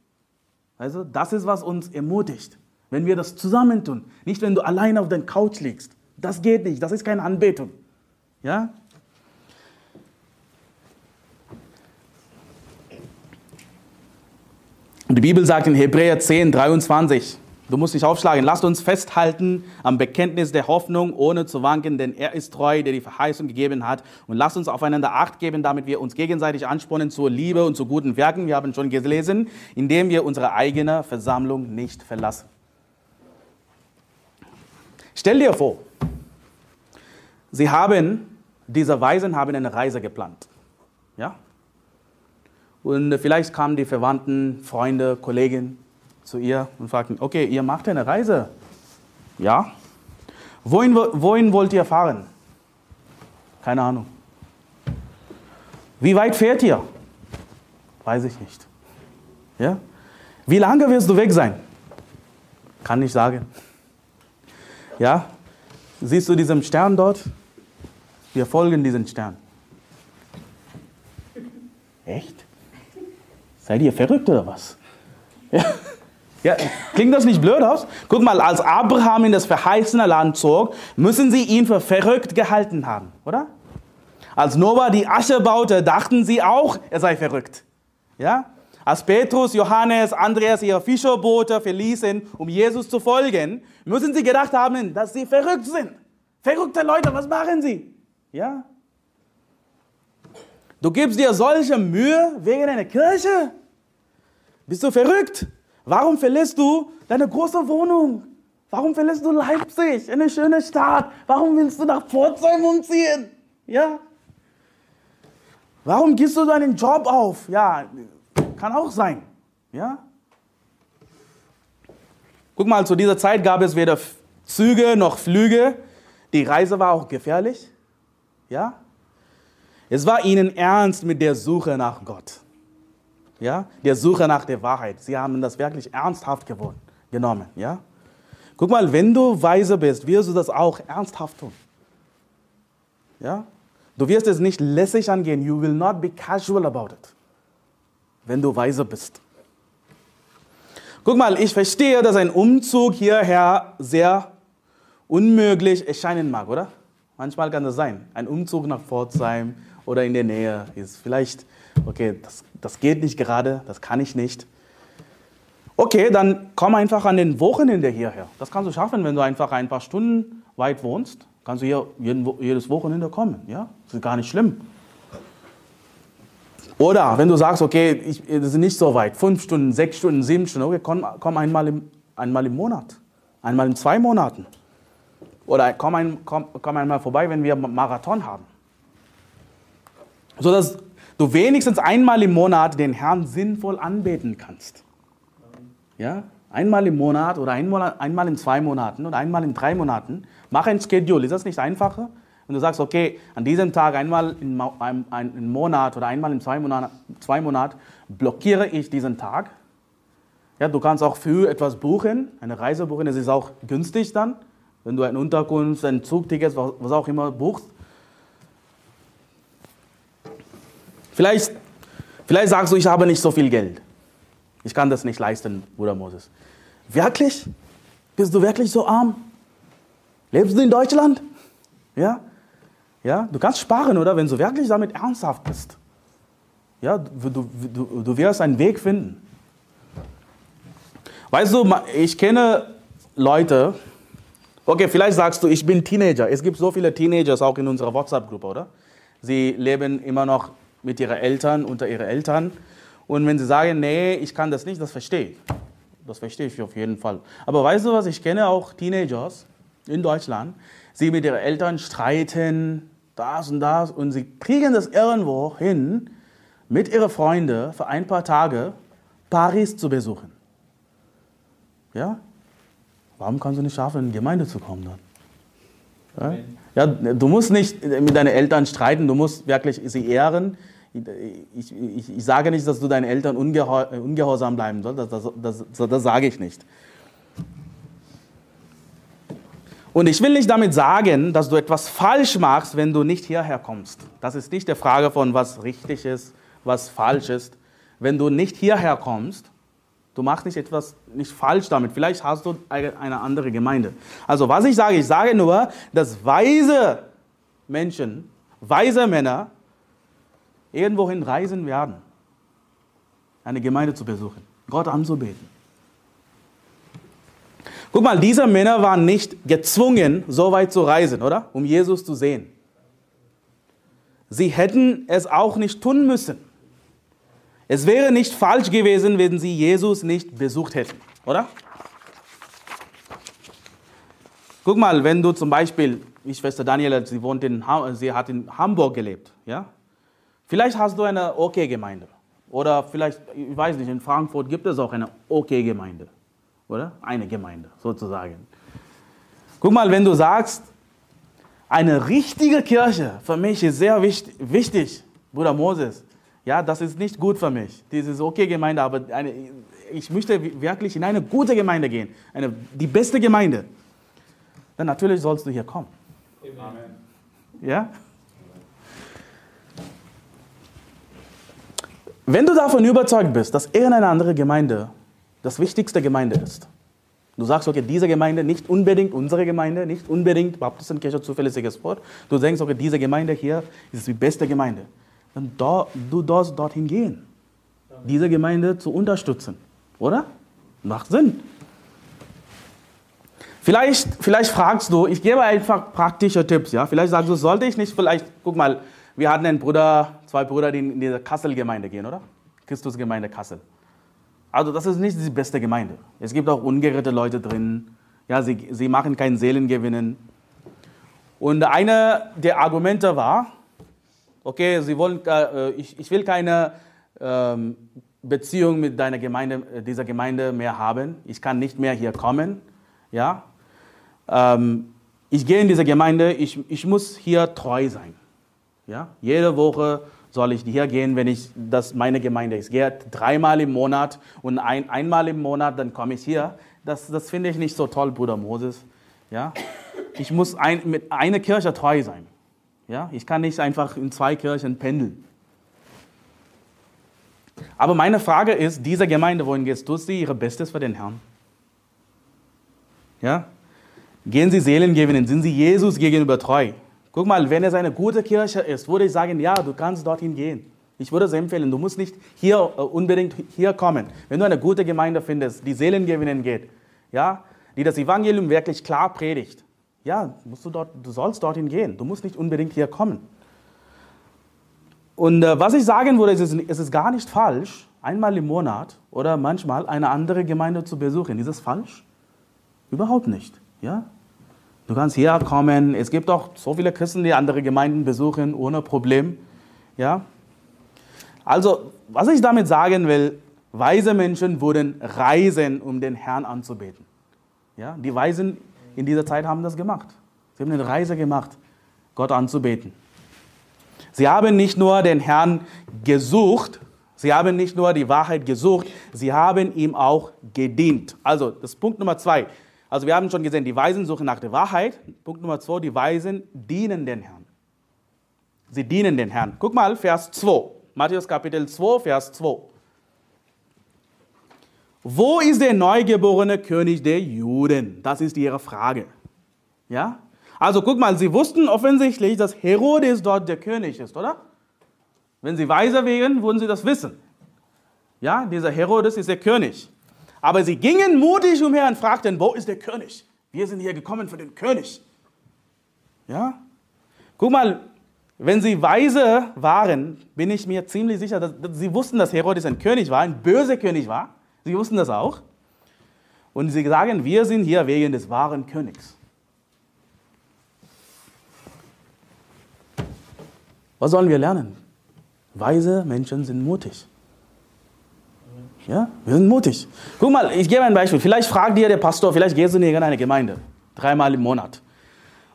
Also, das ist, was uns ermutigt, wenn wir das zusammentun. Nicht, wenn du allein auf der Couch liegst. Das geht nicht, das ist keine Anbetung. Ja? Die Bibel sagt in Hebräer 10, 23, Du musst dich aufschlagen. Lasst uns festhalten am Bekenntnis der Hoffnung, ohne zu wanken, denn er ist treu, der die Verheißung gegeben hat. Und lasst uns aufeinander Acht geben, damit wir uns gegenseitig anspornen zur Liebe und zu guten Werken. Wir haben schon gelesen, indem wir unsere eigene Versammlung nicht verlassen. Stell dir vor, sie haben, diese Weisen haben eine Reise geplant. Ja? Und vielleicht kamen die Verwandten, Freunde, Kollegen zu ihr und fragten, okay, ihr macht eine Reise. Ja. Wohin, wohin wollt ihr fahren? Keine Ahnung. Wie weit fährt ihr? Weiß ich nicht. Ja? Wie lange wirst du weg sein? Kann nicht sagen. Ja? Siehst du diesen Stern dort? Wir folgen diesem Stern. Echt? Seid ihr verrückt oder was? Ja? Ja, klingt das nicht blöd aus? Guck mal, als Abraham in das verheißene Land zog, müssen sie ihn für verrückt gehalten haben, oder? Als Noah die Asche baute, dachten sie auch, er sei verrückt. Ja? Als Petrus, Johannes, Andreas ihre Fischerboote verließen, um Jesus zu folgen, müssen sie gedacht haben, dass sie verrückt sind. Verrückte Leute, was machen sie? Ja? Du gibst dir solche Mühe wegen einer Kirche? Bist du verrückt? Warum verlässt du deine große Wohnung? Warum verlässt du Leipzig, eine schöne Stadt? Warum willst du nach Pforzheim umziehen? Ja? Warum gibst du deinen Job auf? Ja, kann auch sein. Ja? Guck mal, zu dieser Zeit gab es weder Züge noch Flüge. Die Reise war auch gefährlich. Ja? Es war ihnen ernst mit der Suche nach Gott ja, der Suche nach der Wahrheit. Sie haben das wirklich ernsthaft geworden, genommen. Ja? Guck mal, wenn du weise bist, wirst du das auch ernsthaft tun. Ja? Du wirst es nicht lässig angehen. You will not be casual about it. Wenn du weise bist. Guck mal, ich verstehe, dass ein Umzug hierher sehr unmöglich erscheinen mag, oder? Manchmal kann das sein. Ein Umzug nach Pforzheim oder in der Nähe ist vielleicht okay, das, das geht nicht gerade, das kann ich nicht. Okay, dann komm einfach an den Wochenende hierher. Das kannst du schaffen, wenn du einfach ein paar Stunden weit wohnst. Kannst du hier jeden, jedes Wochenende kommen. Ja? Das ist gar nicht schlimm. Oder wenn du sagst, okay, ich, das ist nicht so weit, fünf Stunden, sechs Stunden, sieben Stunden, okay, komm, komm einmal, im, einmal im Monat, einmal in zwei Monaten. Oder komm, ein, komm, komm einmal vorbei, wenn wir Marathon haben. So dass du wenigstens einmal im Monat den Herrn sinnvoll anbeten kannst. Ja? Einmal im Monat oder einmal, einmal in zwei Monaten oder einmal in drei Monaten. Mach ein Schedule. Ist das nicht einfacher? Wenn du sagst, okay, an diesem Tag einmal im ein, Monat oder einmal in zwei Monaten zwei Monat blockiere ich diesen Tag. Ja, du kannst auch früh etwas buchen, eine Reise buchen. Es ist auch günstig dann, wenn du eine Unterkunft, ein Zugticket, was auch immer buchst. Vielleicht, vielleicht sagst du, ich habe nicht so viel Geld. Ich kann das nicht leisten, Bruder Moses. Wirklich? Bist du wirklich so arm? Lebst du in Deutschland? Ja? Ja? Du kannst sparen, oder? Wenn du wirklich damit ernsthaft bist. Ja, du, du, du, du wirst einen Weg finden. Weißt du, ich kenne Leute, okay, vielleicht sagst du, ich bin Teenager. Es gibt so viele Teenagers auch in unserer WhatsApp-Gruppe, oder? Sie leben immer noch mit ihren Eltern, unter ihren Eltern. Und wenn sie sagen, nee, ich kann das nicht, das verstehe ich. Das verstehe ich auf jeden Fall. Aber weißt du was, ich kenne auch Teenagers in Deutschland, sie mit ihren Eltern streiten, das und das, und sie kriegen das irgendwo hin, mit ihren Freunden für ein paar Tage Paris zu besuchen. Ja? Warum kannst du nicht schaffen, in die Gemeinde zu kommen dann? Ja? du musst nicht mit deinen Eltern streiten, du musst wirklich sie ehren, ich, ich, ich, sage nicht, dass du deinen Eltern ungehor, ungehorsam bleiben sollst, das, das, das, das sage ich nicht. Und ich will nicht damit sagen, dass du etwas falsch machst, wenn du nicht hierher kommst. Das ist nicht die Frage von, was richtig ist, was falsch ist. Wenn du nicht hierher kommst, du machst nicht etwas nicht falsch damit. Vielleicht hast du eine andere Gemeinde. Also was ich sage, ich sage nur, dass weise Menschen, weise Männer irgendwohin reisen werden, eine Gemeinde zu besuchen, Gott anzubeten. Guck mal, diese Männer waren nicht gezwungen, so weit zu reisen, oder? Um Jesus zu sehen. Sie hätten es auch nicht tun müssen. Es wäre nicht falsch gewesen, wenn sie Jesus nicht besucht hätten, oder? Guck mal, wenn du zum Beispiel, wie Schwester Daniela, sie, wohnt in, sie hat in Hamburg gelebt, ja? Vielleicht hast du eine OK-Gemeinde. Oder vielleicht, ich weiß nicht, in Frankfurt gibt es auch eine OK-Gemeinde oder? Eine Gemeinde sozusagen. Guck mal, wenn du sagst, eine richtige Kirche für mich ist sehr wichtig, wichtig Bruder Moses. Ja, das ist nicht gut für mich. Diese okay Gemeinde, aber eine, ich möchte wirklich in eine gute Gemeinde gehen, eine, die beste Gemeinde. Dann natürlich sollst du hier kommen. Amen. Ja? Wenn du davon überzeugt bist, dass irgendeine andere Gemeinde das wichtigste Gemeinde ist. Du sagst, okay, diese Gemeinde, nicht unbedingt unsere Gemeinde, nicht unbedingt Baptistenkirche zuverlässiges Wort. Du denkst, okay, diese Gemeinde hier ist die beste Gemeinde. Dann do, du darfst dorthin gehen, diese Gemeinde zu unterstützen. Oder? Macht Sinn. Vielleicht, vielleicht fragst du, ich gebe einfach praktische Tipps. Ja? Vielleicht sagst du, sollte ich nicht vielleicht, guck mal, wir hatten einen Bruder, zwei Brüder, die in diese Kassel-Gemeinde gehen, oder? Christusgemeinde Kassel. Also das ist nicht die beste Gemeinde. Es gibt auch ungerettete Leute drin. Ja, sie, sie machen keinen Seelengewinnen. Und eine der Argumente war, okay, sie wollen, äh, ich, ich will keine ähm, Beziehung mit deiner Gemeinde, äh, dieser Gemeinde mehr haben. Ich kann nicht mehr hier kommen. Ja, ähm, ich gehe in diese Gemeinde, ich, ich muss hier treu sein. Ja, jede Woche soll ich hier gehen, wenn ich das meine Gemeinde ist. Ich gehe dreimal im Monat und ein, einmal im Monat, dann komme ich hier. Das, das finde ich nicht so toll, Bruder Moses. Ja? Ich muss ein, mit einer Kirche treu sein. Ja? Ich kann nicht einfach in zwei Kirchen pendeln. Aber meine Frage ist, diese Gemeinde, wohin gehst du? Sie ihre Bestes für den Herrn? Ja? Gehen Sie Seelen gewinnen? Sind Sie Jesus gegenüber treu? Guck mal, wenn es eine gute Kirche ist, würde ich sagen, ja, du kannst dorthin gehen. Ich würde es empfehlen, du musst nicht hier äh, unbedingt hier kommen. Wenn du eine gute Gemeinde findest, die Seelen gewinnen geht, ja, die das Evangelium wirklich klar predigt, ja, musst du, dort, du sollst dorthin gehen. Du musst nicht unbedingt hier kommen. Und äh, was ich sagen würde, ist, es ist gar nicht falsch, einmal im Monat oder manchmal eine andere Gemeinde zu besuchen. Ist das falsch? Überhaupt nicht. Ja? Du kannst herkommen. Es gibt auch so viele Christen, die andere Gemeinden besuchen ohne Problem. Ja? Also, was ich damit sagen will, weise Menschen würden reisen, um den Herrn anzubeten. Ja? Die Weisen in dieser Zeit haben das gemacht. Sie haben eine Reise gemacht, Gott anzubeten. Sie haben nicht nur den Herrn gesucht, sie haben nicht nur die Wahrheit gesucht, sie haben ihm auch gedient. Also, das ist Punkt Nummer zwei. Also wir haben schon gesehen, die Weisen suchen nach der Wahrheit. Punkt Nummer zwei, die Weisen dienen den Herrn. Sie dienen den Herrn. Guck mal, Vers 2. Matthäus Kapitel 2, Vers 2. Wo ist der neugeborene König der Juden? Das ist ihre Frage. Ja? Also guck mal, sie wussten offensichtlich, dass Herodes dort der König ist, oder? Wenn sie weiser wären, würden sie das wissen. Ja, dieser Herodes ist der König. Aber sie gingen mutig umher und fragten, wo ist der König? Wir sind hier gekommen für den König. Ja? Guck mal, wenn sie weise waren, bin ich mir ziemlich sicher, dass, sie wussten, dass Herodes ein König war, ein böser König war. Sie wussten das auch. Und sie sagen, wir sind hier wegen des wahren Königs. Was sollen wir lernen? Weise Menschen sind mutig. Ja? Wir sind mutig. Guck mal, ich gebe ein Beispiel. Vielleicht fragt dir der Pastor, vielleicht gehst du in irgendeine Gemeinde, dreimal im Monat.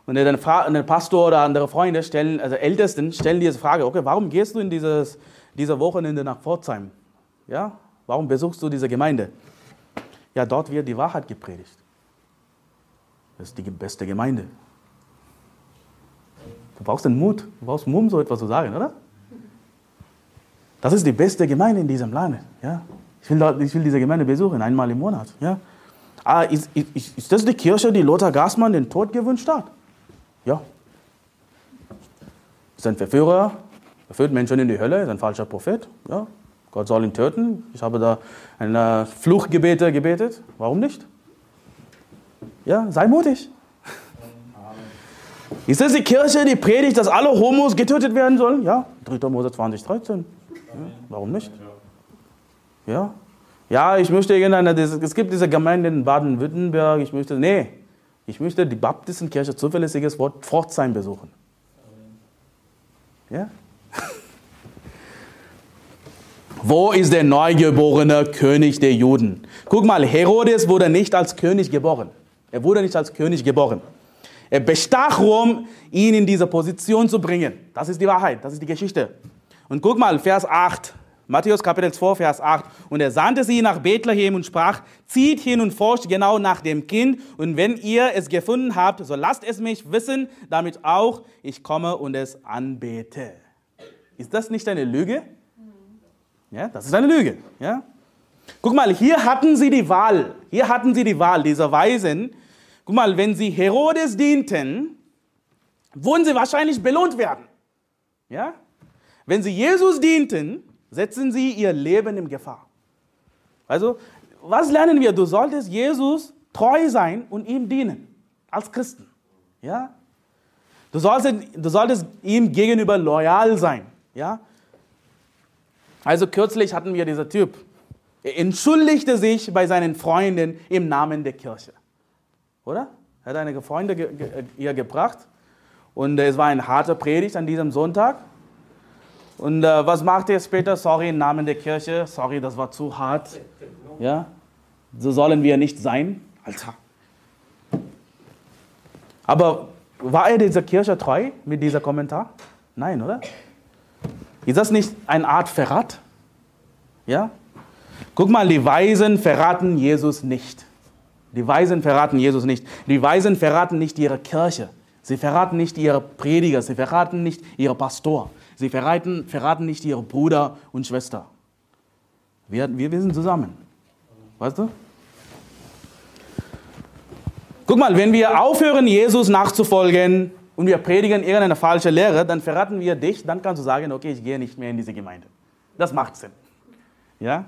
Und der, der Pastor oder andere Freunde stellen, also Ältesten, stellen dir diese Frage, okay, warum gehst du in dieses, diese Wochenende nach Pforzheim? Ja? Warum besuchst du diese Gemeinde? Ja, dort wird die Wahrheit gepredigt. Das ist die beste Gemeinde. Du brauchst den Mut, du brauchst Mumm, so etwas zu sagen, oder? Das ist die beste Gemeinde in diesem Land. Ja? Ich, will, ich will diese Gemeinde besuchen, einmal im Monat. Ja? Ah, ist, ist, ist das die Kirche, die Lothar Gassmann den Tod gewünscht hat? Ja. Ist ein Verführer, er führt Menschen in die Hölle, ist ein falscher Prophet. Ja. Gott soll ihn töten. Ich habe da eine Fluchgebete gebetet. Warum nicht? Ja, sei mutig. Ist das die Kirche, die predigt, dass alle Homos getötet werden sollen? Ja, 3. Mose 20, 13. Ja, warum nicht? Ja. Ja, ich möchte irgendeine, es gibt diese Gemeinde in Baden-Württemberg, ich möchte, nee, ich möchte die Baptistenkirche zuverlässiges Wort Pforzheim besuchen. Ja? Wo ist der neugeborene König der Juden? Guck mal, Herodes wurde nicht als König geboren. Er wurde nicht als König geboren. Er bestach Rom, ihn in diese Position zu bringen. Das ist die Wahrheit, das ist die Geschichte. Und guck mal, Vers 8, Matthäus Kapitel 2, Vers 8. Und er sandte sie nach Bethlehem und sprach, zieht hin und forscht genau nach dem Kind. Und wenn ihr es gefunden habt, so lasst es mich wissen, damit auch ich komme und es anbete. Ist das nicht eine Lüge? Ja, das ist eine Lüge. Ja? Guck mal, hier hatten sie die Wahl. Hier hatten sie die Wahl, dieser Weisen. Guck mal, wenn sie Herodes dienten, würden sie wahrscheinlich belohnt werden. Ja? Wenn sie Jesus dienten, setzen sie ihr Leben in Gefahr. Also, was lernen wir? Du solltest Jesus treu sein und ihm dienen, als Christen. Ja? Du solltest, du solltest ihm gegenüber loyal sein. Ja? Also kürzlich hatten wir diesen Typ. Er entschuldigte sich bei seinen Freunden im Namen der Kirche. Oder? Er hat einige Freunde ge ge ihr gebracht. Und es war eine harte Predigt an diesem Sonntag. Und äh, was macht er später? Sorry, im Namen der Kirche. Sorry, das war zu hart. Ja? So sollen wir nicht sein. Alter. Aber war er dieser Kirche treu mit dieser Kommentar? Nein, oder? Ist das nicht eine Art Verrat? Ja? Guck mal, die Weisen verraten Jesus nicht. Die Weisen verraten Jesus nicht. Die Weisen verraten nicht ihre Kirche. Sie verraten nicht ihre Prediger. Sie verraten nicht ihre Pastor. Sie verraten, verraten nicht ihre Bruder und Schwester. Wir, wir, wir sind zusammen. Weißt du? Guck mal, wenn wir aufhören, Jesus nachzufolgen und wir predigen irgendeine falsche Lehre, dann verraten wir dich, dann kannst du sagen, okay, ich gehe nicht mehr in diese Gemeinde. Das macht Sinn. Ja?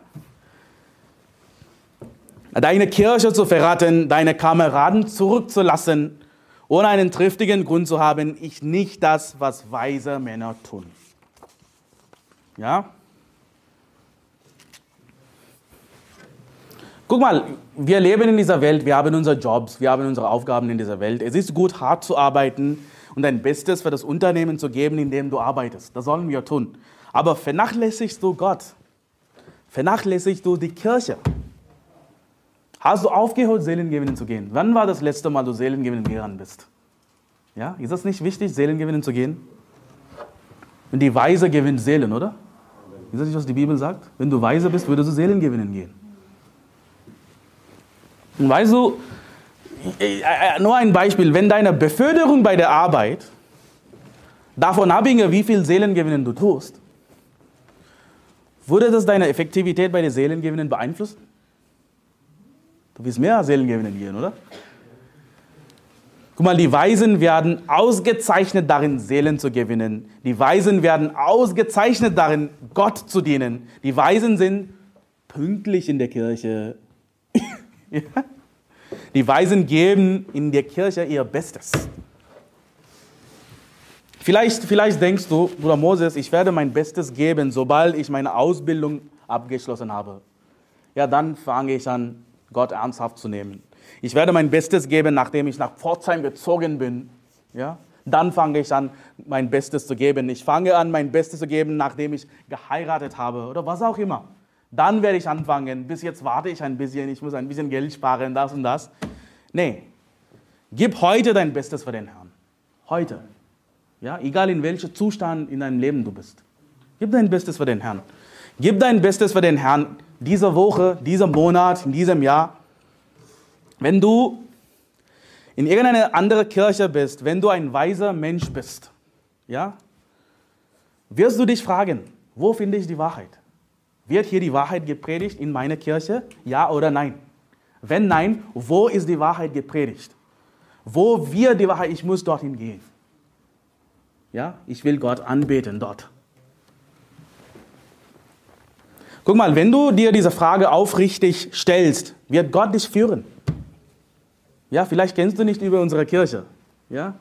Deine Kirche zu verraten, deine Kameraden zurückzulassen, ohne einen triftigen Grund zu haben, ist nicht das, was weise Männer tun. Ja? Guck mal, wir leben in dieser Welt, wir haben unsere Jobs, wir haben unsere Aufgaben in dieser Welt. Es ist gut, hart zu arbeiten und dein Bestes für das Unternehmen zu geben, in dem du arbeitest. Das sollen wir tun. Aber vernachlässigst du Gott? Vernachlässigst du die Kirche? Hast du aufgehört, Seelengewinnen zu gehen? Wann war das letzte Mal, du Seelengewinnen gegangen bist? Ja, ist das nicht wichtig, Seelengewinnen zu gehen? Und die Weise gewinnt Seelen, oder? Ist das nicht, was die Bibel sagt? Wenn du weise bist, würdest du Seelen gewinnen gehen. Und weißt du, nur ein Beispiel, wenn deine Beförderung bei der Arbeit davon abhinge, wie viel Seelengewinnen du tust, würde das deine Effektivität bei den Seelengewinnen beeinflussen? Du wirst mehr Seelengewinnen gehen, oder? Guck mal, die Weisen werden ausgezeichnet darin, Seelen zu gewinnen. Die Weisen werden ausgezeichnet darin, Gott zu dienen. Die Weisen sind pünktlich in der Kirche. ja? Die Weisen geben in der Kirche ihr Bestes. Vielleicht, vielleicht denkst du, Bruder Moses, ich werde mein Bestes geben, sobald ich meine Ausbildung abgeschlossen habe. Ja, dann fange ich an, Gott ernsthaft zu nehmen. Ich werde mein Bestes geben, nachdem ich nach Pforzheim gezogen bin. Ja? Dann fange ich an, mein Bestes zu geben. Ich fange an, mein Bestes zu geben, nachdem ich geheiratet habe oder was auch immer. Dann werde ich anfangen. Bis jetzt warte ich ein bisschen, ich muss ein bisschen Geld sparen, das und das. Nee, gib heute dein Bestes für den Herrn. Heute. Ja, egal in welchem Zustand in deinem Leben du bist. Gib dein Bestes für den Herrn. Gib dein Bestes für den Herrn diese Woche, diesen Monat, in diesem Jahr. Wenn du in irgendeine andere Kirche bist, wenn du ein weiser Mensch bist, ja, wirst du dich fragen, wo finde ich die Wahrheit? Wird hier die Wahrheit gepredigt in meiner Kirche? Ja oder nein? Wenn nein, wo ist die Wahrheit gepredigt? Wo wird die Wahrheit? Ich muss dorthin gehen. Ja, ich will Gott anbeten dort. Guck mal, wenn du dir diese Frage aufrichtig stellst, wird Gott dich führen. Ja, vielleicht kennst du nicht über unsere Kirche. Ja,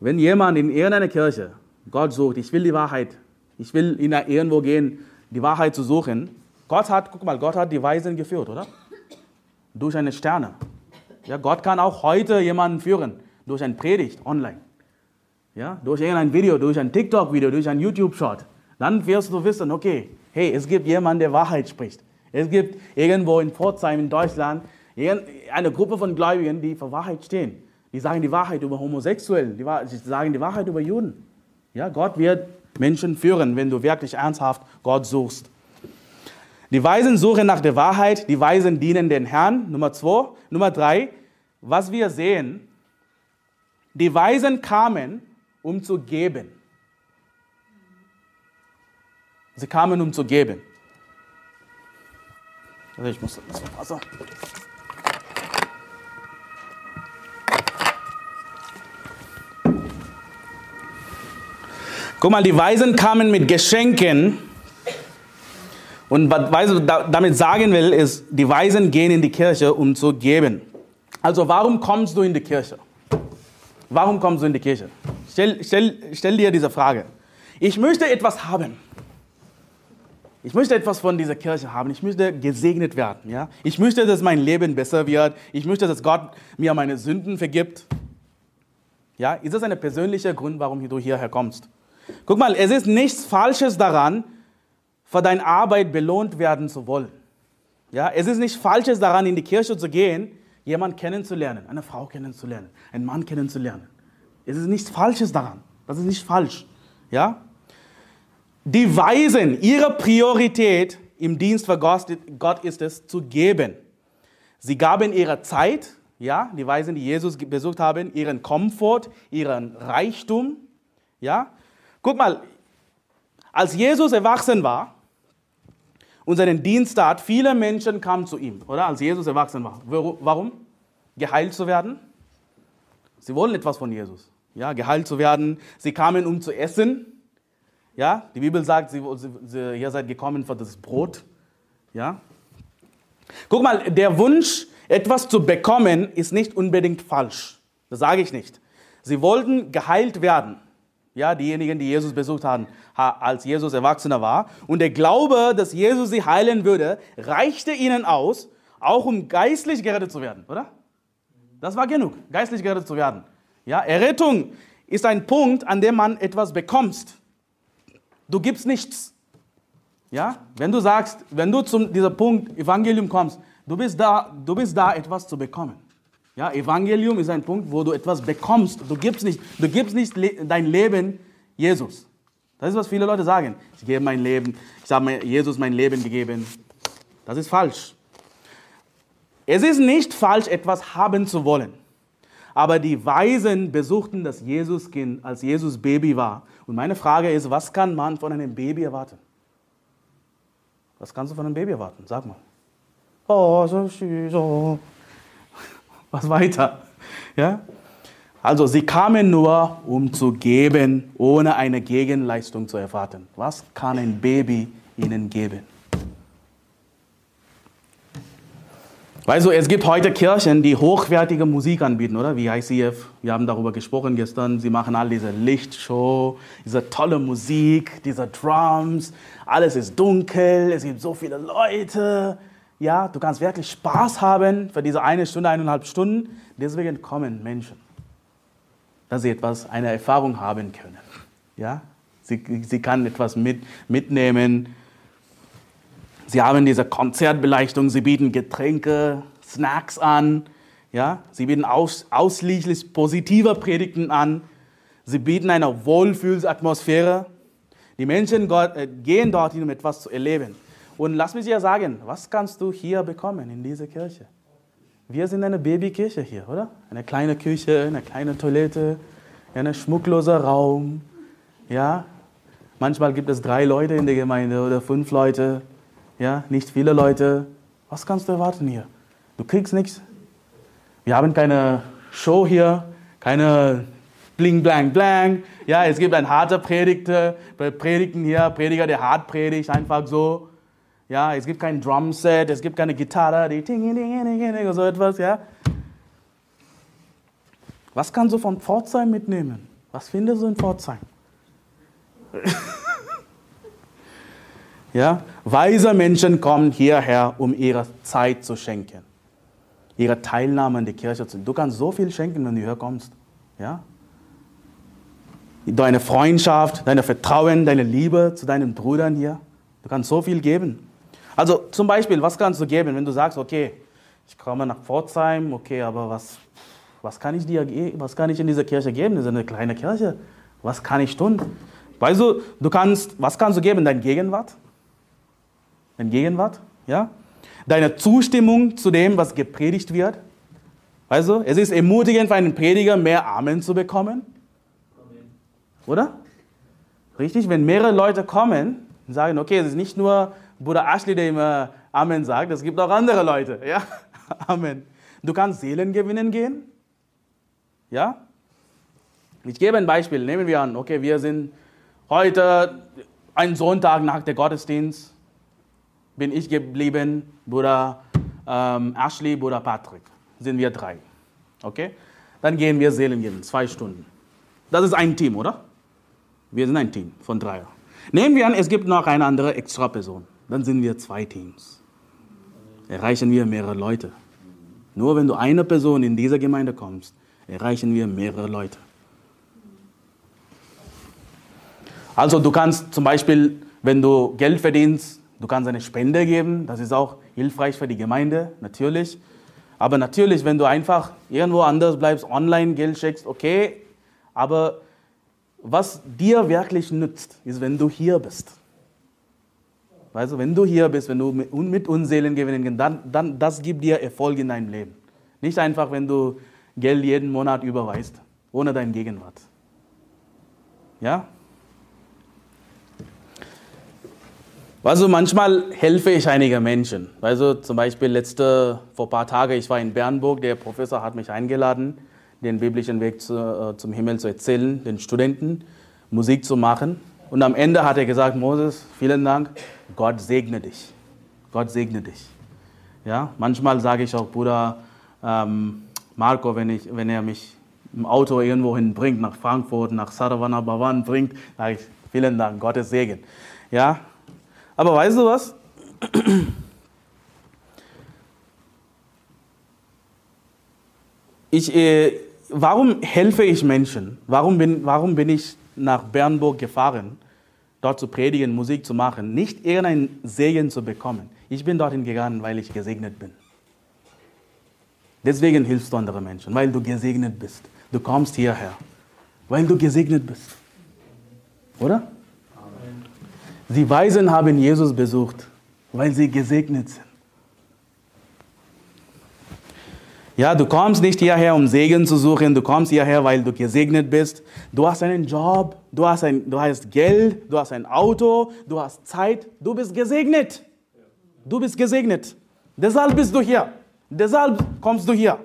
wenn jemand in irgendeiner Kirche Gott sucht, ich will die Wahrheit, ich will in irgendwo gehen, die Wahrheit zu suchen. Gott hat, guck mal, Gott hat die Weisen geführt, oder? Durch eine Sterne. Ja, Gott kann auch heute jemanden führen, durch eine Predigt online. Ja, durch irgendein Video, durch ein TikTok-Video, durch ein YouTube-Shot. Dann wirst du wissen, okay, hey, es gibt jemanden, der Wahrheit spricht. Es gibt irgendwo in Pforzheim in Deutschland eine Gruppe von Gläubigen, die für Wahrheit stehen. Die sagen die Wahrheit über Homosexuellen, die sagen die Wahrheit über Juden. Ja, Gott wird Menschen führen, wenn du wirklich ernsthaft Gott suchst. Die Weisen suchen nach der Wahrheit, die Weisen dienen den Herrn. Nummer zwei. Nummer drei, was wir sehen, die Weisen kamen, um zu geben. Sie kamen, um zu geben. Also ich muss das Wasser. Guck mal, die Weisen kamen mit Geschenken. Und was damit sagen will, ist, die Weisen gehen in die Kirche, um zu geben. Also warum kommst du in die Kirche? Warum kommst du in die Kirche? Stell, stell, stell dir diese Frage. Ich möchte etwas haben. Ich möchte etwas von dieser Kirche haben. Ich möchte gesegnet werden. Ja? Ich möchte, dass mein Leben besser wird. Ich möchte, dass Gott mir meine Sünden vergibt. Ja? Ist das ein persönlicher Grund, warum du hierher kommst? Guck mal, es ist nichts Falsches daran, für deine Arbeit belohnt werden zu wollen. Ja, es ist nichts Falsches daran, in die Kirche zu gehen, jemanden kennenzulernen, eine Frau kennenzulernen, einen Mann kennenzulernen. Es ist nichts Falsches daran. Das ist nicht falsch. Ja? Die Weisen, ihre Priorität im Dienst für Gott ist es, zu geben. Sie gaben ihre Zeit, ja, die Weisen, die Jesus besucht haben, ihren Komfort, ihren Reichtum, ja, Guck mal, als Jesus erwachsen war und seinen Dienst tat, viele Menschen kamen zu ihm, oder? Als Jesus erwachsen war. Warum? Geheilt zu werden? Sie wollen etwas von Jesus. Ja, geheilt zu werden. Sie kamen, um zu essen. Ja, die Bibel sagt, sie, sie, ihr seid gekommen für das Brot. Ja. Guck mal, der Wunsch, etwas zu bekommen, ist nicht unbedingt falsch. Das sage ich nicht. Sie wollten geheilt werden. Ja, diejenigen, die Jesus besucht haben, als Jesus Erwachsener war. Und der Glaube, dass Jesus sie heilen würde, reichte ihnen aus, auch um geistlich gerettet zu werden, oder? Das war genug, geistlich gerettet zu werden. Ja, Errettung ist ein Punkt, an dem man etwas bekommst. Du gibst nichts. Ja, wenn du sagst, wenn du zu diesem Punkt Evangelium kommst, du bist da, du bist da, etwas zu bekommen. Ja, Evangelium ist ein Punkt, wo du etwas bekommst. Du gibst nicht, du gibst nicht dein Leben Jesus. Das ist, was viele Leute sagen. Ich gebe mein Leben, ich habe Jesus mein Leben gegeben. Das ist falsch. Es ist nicht falsch, etwas haben zu wollen. Aber die Weisen besuchten das Jesuskind, als Jesus Baby war. Und meine Frage ist, was kann man von einem Baby erwarten? Was kannst du von einem Baby erwarten? Sag mal. Oh, so süß. Oh was weiter. Ja? Also sie kamen nur, um zu geben, ohne eine Gegenleistung zu erwarten. Was kann ein Baby ihnen geben? Weißt du, es gibt heute Kirchen, die hochwertige Musik anbieten, oder? Wie ICF, wir haben darüber gesprochen gestern. Sie machen all diese Lichtshow, diese tolle Musik, diese Drums. Alles ist dunkel, es gibt so viele Leute. Ja, du kannst wirklich Spaß haben für diese eine Stunde, eineinhalb Stunden. Deswegen kommen Menschen, dass sie etwas, eine Erfahrung haben können. Ja, sie, sie kann etwas mit, mitnehmen. Sie haben diese Konzertbeleuchtung, sie bieten Getränke, Snacks an. Ja, sie bieten aus, ausschließlich positive Predigten an. Sie bieten eine Wohlfühlsatmosphäre. Die Menschen äh, gehen dorthin, um etwas zu erleben. Und lass mich dir sagen, was kannst du hier bekommen in dieser Kirche? wir sind eine Babykirche hier, oder? Eine kleine Küche, eine kleine Toilette, ein schmuckloser Raum. Ja, manchmal gibt es drei Leute in der Gemeinde oder fünf Leute. Ja, nicht viele Leute. Was kannst du erwarten hier? Du kriegst nichts. Wir haben keine Show hier, keine bling, blang, blang. Ja, es gibt ein harter Predigter, Predigten hier, Prediger, der hart predigt, einfach so. Ja, es gibt kein Drumset, es gibt keine Gitarre, die ting, ting, ting, so etwas, ja. Was kannst du von Pforzheim mitnehmen? Was findest du in Pforzheim? ja, weise Menschen kommen hierher, um ihre Zeit zu schenken, ihre Teilnahme an der Kirche zu. Du kannst so viel schenken, wenn du hierher kommst. Ja, deine Freundschaft, dein Vertrauen, deine Liebe zu deinen Brüdern hier. Du kannst so viel geben. Also zum Beispiel, was kannst du geben, wenn du sagst, okay, ich komme nach Pforzheim, okay, aber was, was, kann ich dir, was kann ich in dieser Kirche geben? Das ist eine kleine Kirche. Was kann ich tun? Weißt du, du kannst, was kannst du geben? Dein Gegenwart? Dein Gegenwart? Ja? Deine Zustimmung zu dem, was gepredigt wird? Weißt du, es ist ermutigend für einen Prediger, mehr Amen zu bekommen. Oder? Richtig? Wenn mehrere Leute kommen und sagen, okay, es ist nicht nur Bruder Ashley, der immer Amen sagt, es gibt auch andere Leute. Ja? Amen. Du kannst Seelen gewinnen gehen. Ja? Ich gebe ein Beispiel. Nehmen wir an, okay, wir sind heute ein Sonntag nach dem Gottesdienst. Bin ich geblieben, Bruder ähm, Ashley, Bruder Patrick. Sind wir drei. Okay? Dann gehen wir Seelen geben, zwei Stunden. Das ist ein Team, oder? Wir sind ein Team von Dreier. Nehmen wir an, es gibt noch eine andere extra Person. Dann sind wir zwei Teams. Erreichen wir mehrere Leute. Nur wenn du eine Person in dieser Gemeinde kommst, erreichen wir mehrere Leute. Also du kannst zum Beispiel, wenn du Geld verdienst, du kannst eine Spende geben. Das ist auch hilfreich für die Gemeinde, natürlich. Aber natürlich, wenn du einfach irgendwo anders bleibst, online Geld schickst, okay. Aber was dir wirklich nützt, ist, wenn du hier bist. Also, wenn du hier bist, wenn du mit uns Seelen gewinnen kannst, dann, dann das gibt dir Erfolg in deinem Leben. Nicht einfach, wenn du Geld jeden Monat überweist, ohne deine Gegenwart. Ja? Also manchmal helfe ich einigen Menschen. Also zum Beispiel letzte, vor ein paar Tagen, ich war in Bernburg, der Professor hat mich eingeladen den biblischen Weg zu, äh, zum Himmel zu erzählen, den Studenten Musik zu machen. Und am Ende hat er gesagt, Moses, vielen Dank, Gott segne dich. Gott segne dich. Ja, manchmal sage ich auch, Bruder ähm, Marco, wenn, ich, wenn er mich im Auto irgendwo hinbringt, nach Frankfurt, nach Saravana Bhavan bringt, sage ich, vielen Dank, Gottes Segen. Ja, aber weißt du was? Ich, äh, warum helfe ich Menschen? Warum bin, warum bin ich nach Bernburg gefahren, dort zu predigen, Musik zu machen? Nicht irgendeinen Segen zu bekommen. Ich bin dorthin gegangen, weil ich gesegnet bin. Deswegen hilfst du anderen Menschen, weil du gesegnet bist. Du kommst hierher, weil du gesegnet bist. Oder? Amen. Die Weisen haben Jesus besucht, weil sie gesegnet sind. Ja, du kommst nicht hierher, um Segen zu suchen. Du kommst hierher, weil du gesegnet bist. Du hast einen Job, du hast, ein, du hast Geld, du hast ein Auto, du hast Zeit. Du bist gesegnet. Du bist gesegnet. Deshalb bist du hier. Deshalb kommst du hier.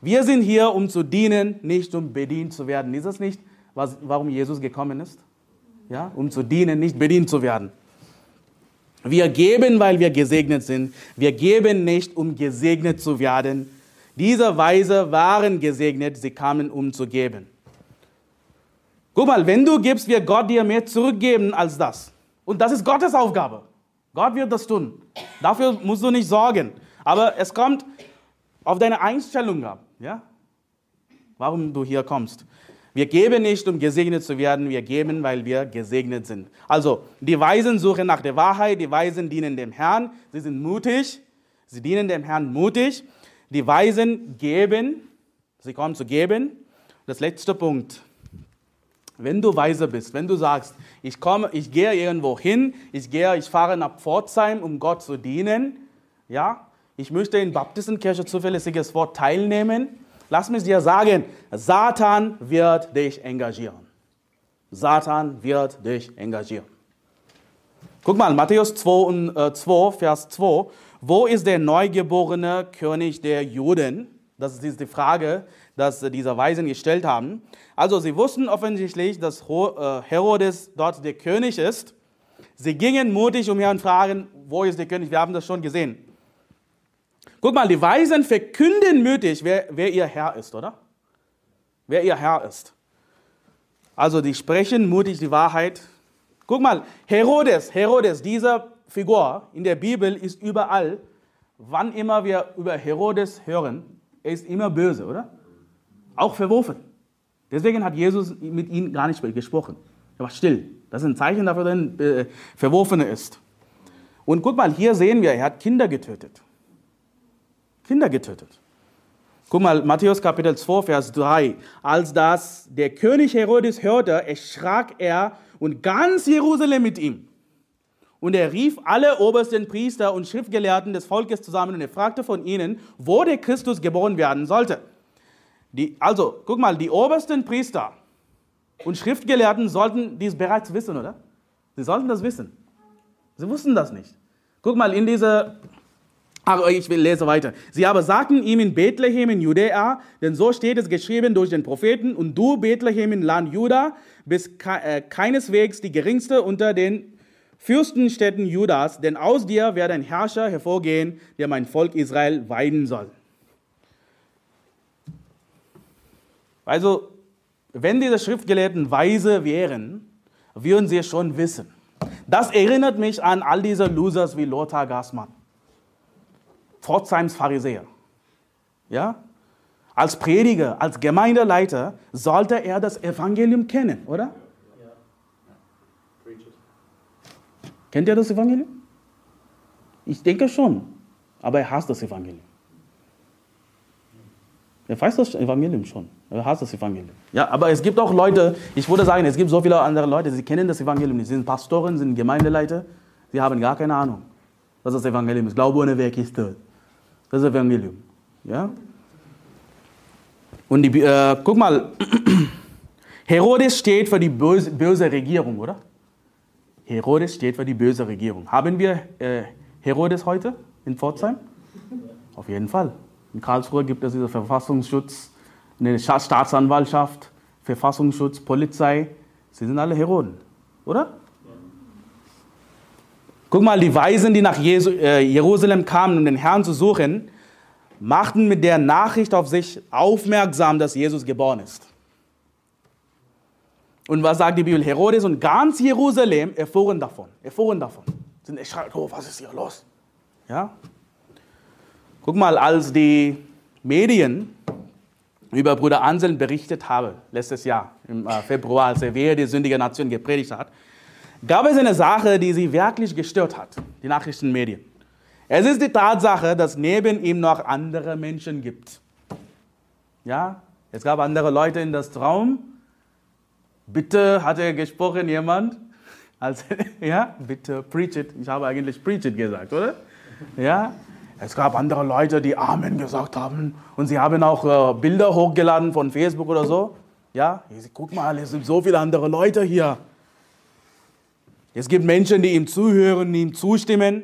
Wir sind hier, um zu dienen, nicht um bedient zu werden. Ist das nicht, was, warum Jesus gekommen ist? Ja, um zu dienen, nicht bedient zu werden. Wir geben, weil wir gesegnet sind. Wir geben nicht, um gesegnet zu werden. Diese Weise waren gesegnet, sie kamen, um zu geben. Guck mal, wenn du gibst, wird Gott dir mehr zurückgeben als das. Und das ist Gottes Aufgabe. Gott wird das tun. Dafür musst du nicht sorgen. Aber es kommt auf deine Einstellung ab. Ja? Warum du hier kommst. Wir geben nicht, um gesegnet zu werden, wir geben, weil wir gesegnet sind. Also, die Weisen suchen nach der Wahrheit, die Weisen dienen dem Herrn, sie sind mutig, sie dienen dem Herrn mutig die Weisen geben, sie kommen zu geben. Das letzte Punkt. Wenn du weise bist, wenn du sagst, ich komme, ich gehe irgendwo hin, ich gehe, ich fahre nach Pforzheim, um Gott zu dienen, ja, ich möchte in Baptistenkirche zuverlässiges Wort teilnehmen, lass mich dir sagen, Satan wird dich engagieren. Satan wird dich engagieren. Guck mal, Matthäus 2, und, äh, 2, Vers 2. Wo ist der neugeborene König der Juden? Das ist die Frage, die diese Weisen gestellt haben. Also sie wussten offensichtlich, dass äh, Herodes dort der König ist. Sie gingen mutig umher und fragen, wo ist der König? Wir haben das schon gesehen. Guck mal, die Weisen verkünden mutig, wer, wer ihr Herr ist, oder? Wer ihr Herr ist. Also die sprechen mutig die Wahrheit. Guck mal, Herodes, Herodes, diese Figur in der Bibel ist überall. Wann immer wir über Herodes hören, er ist immer böse, oder? Auch verworfen. Deswegen hat Jesus mit ihm gar nicht gesprochen. Er war still. Das ist ein Zeichen dafür, dass er äh, Verworfene ist. Und guck mal, hier sehen wir, er hat Kinder getötet. Kinder getötet. Guck mal, Matthäus Kapitel 2, Vers 3. Als das der König Herodes hörte, erschrak er und ganz Jerusalem mit ihm. Und er rief alle obersten Priester und Schriftgelehrten des Volkes zusammen und er fragte von ihnen, wo der Christus geboren werden sollte. Die, also, guck mal, die obersten Priester und Schriftgelehrten sollten dies bereits wissen, oder? Sie sollten das wissen. Sie wussten das nicht. Guck mal, in dieser aber ich lese weiter. Sie aber sagten ihm in Bethlehem in Judäa, denn so steht es geschrieben durch den Propheten, und du, Bethlehem in Land Juda, bist äh, keineswegs die geringste unter den Fürstenstädten Judas, denn aus dir wird ein Herrscher hervorgehen, der mein Volk Israel weiden soll. Also, wenn diese Schriftgelehrten weise wären, würden sie schon wissen. Das erinnert mich an all diese Losers wie Lothar Gassmann. Pforzheims Pharisäer. Ja? Als Prediger, als Gemeindeleiter sollte er das Evangelium kennen, oder? Kennt ihr das Evangelium? Ich denke schon, aber er hasst das Evangelium. Er weiß das Evangelium schon. Er hasst das Evangelium. Ja, aber es gibt auch Leute, ich würde sagen, es gibt so viele andere Leute, sie kennen das Evangelium nicht. Sie sind Pastoren, sind Gemeindeleiter, sie haben gar keine Ahnung, was das Evangelium ist. Glaube ohne Werk ist tot. Das Evangelium. Ja? Und die, äh, guck mal, Herodes steht für die böse, böse, Regierung, oder? Herodes steht für die böse Regierung. Haben wir äh, Herodes heute in Pforzheim? Auf jeden Fall. In Karlsruhe gibt es diesen Verfassungsschutz, eine Staatsanwaltschaft, Verfassungsschutz, Polizei. Sie sind alle Heroden, oder? Guck mal, die Weisen, die nach äh, Jerusalem kamen, um den Herrn zu suchen, machten mit der Nachricht auf sich aufmerksam, dass Jesus geboren ist. Und was sagt die Bibel? Herodes und ganz Jerusalem erfuhren davon. Erfuhren davon. Sind erschreckt, oh, was ist hier los? Ja? Guck mal, als die Medien über Bruder Anselm berichtet haben, letztes Jahr im äh, Februar, als er Wehe die sündige Nation gepredigt hat, gab es eine Sache, die sie wirklich gestört hat, die Nachrichtenmedien. Es ist die Tatsache, dass neben ihm noch andere Menschen gibt. Ja, es gab andere Leute in das Traum. Bitte hat er gesprochen, jemand. Also, ja, bitte preach it. Ich habe eigentlich preach it gesagt, oder? Ja, es gab andere Leute, die Amen gesagt haben. Und sie haben auch äh, Bilder hochgeladen von Facebook oder so. Ja, guck mal, es sind so viele andere Leute hier. Es gibt Menschen, die ihm zuhören, ihm zustimmen.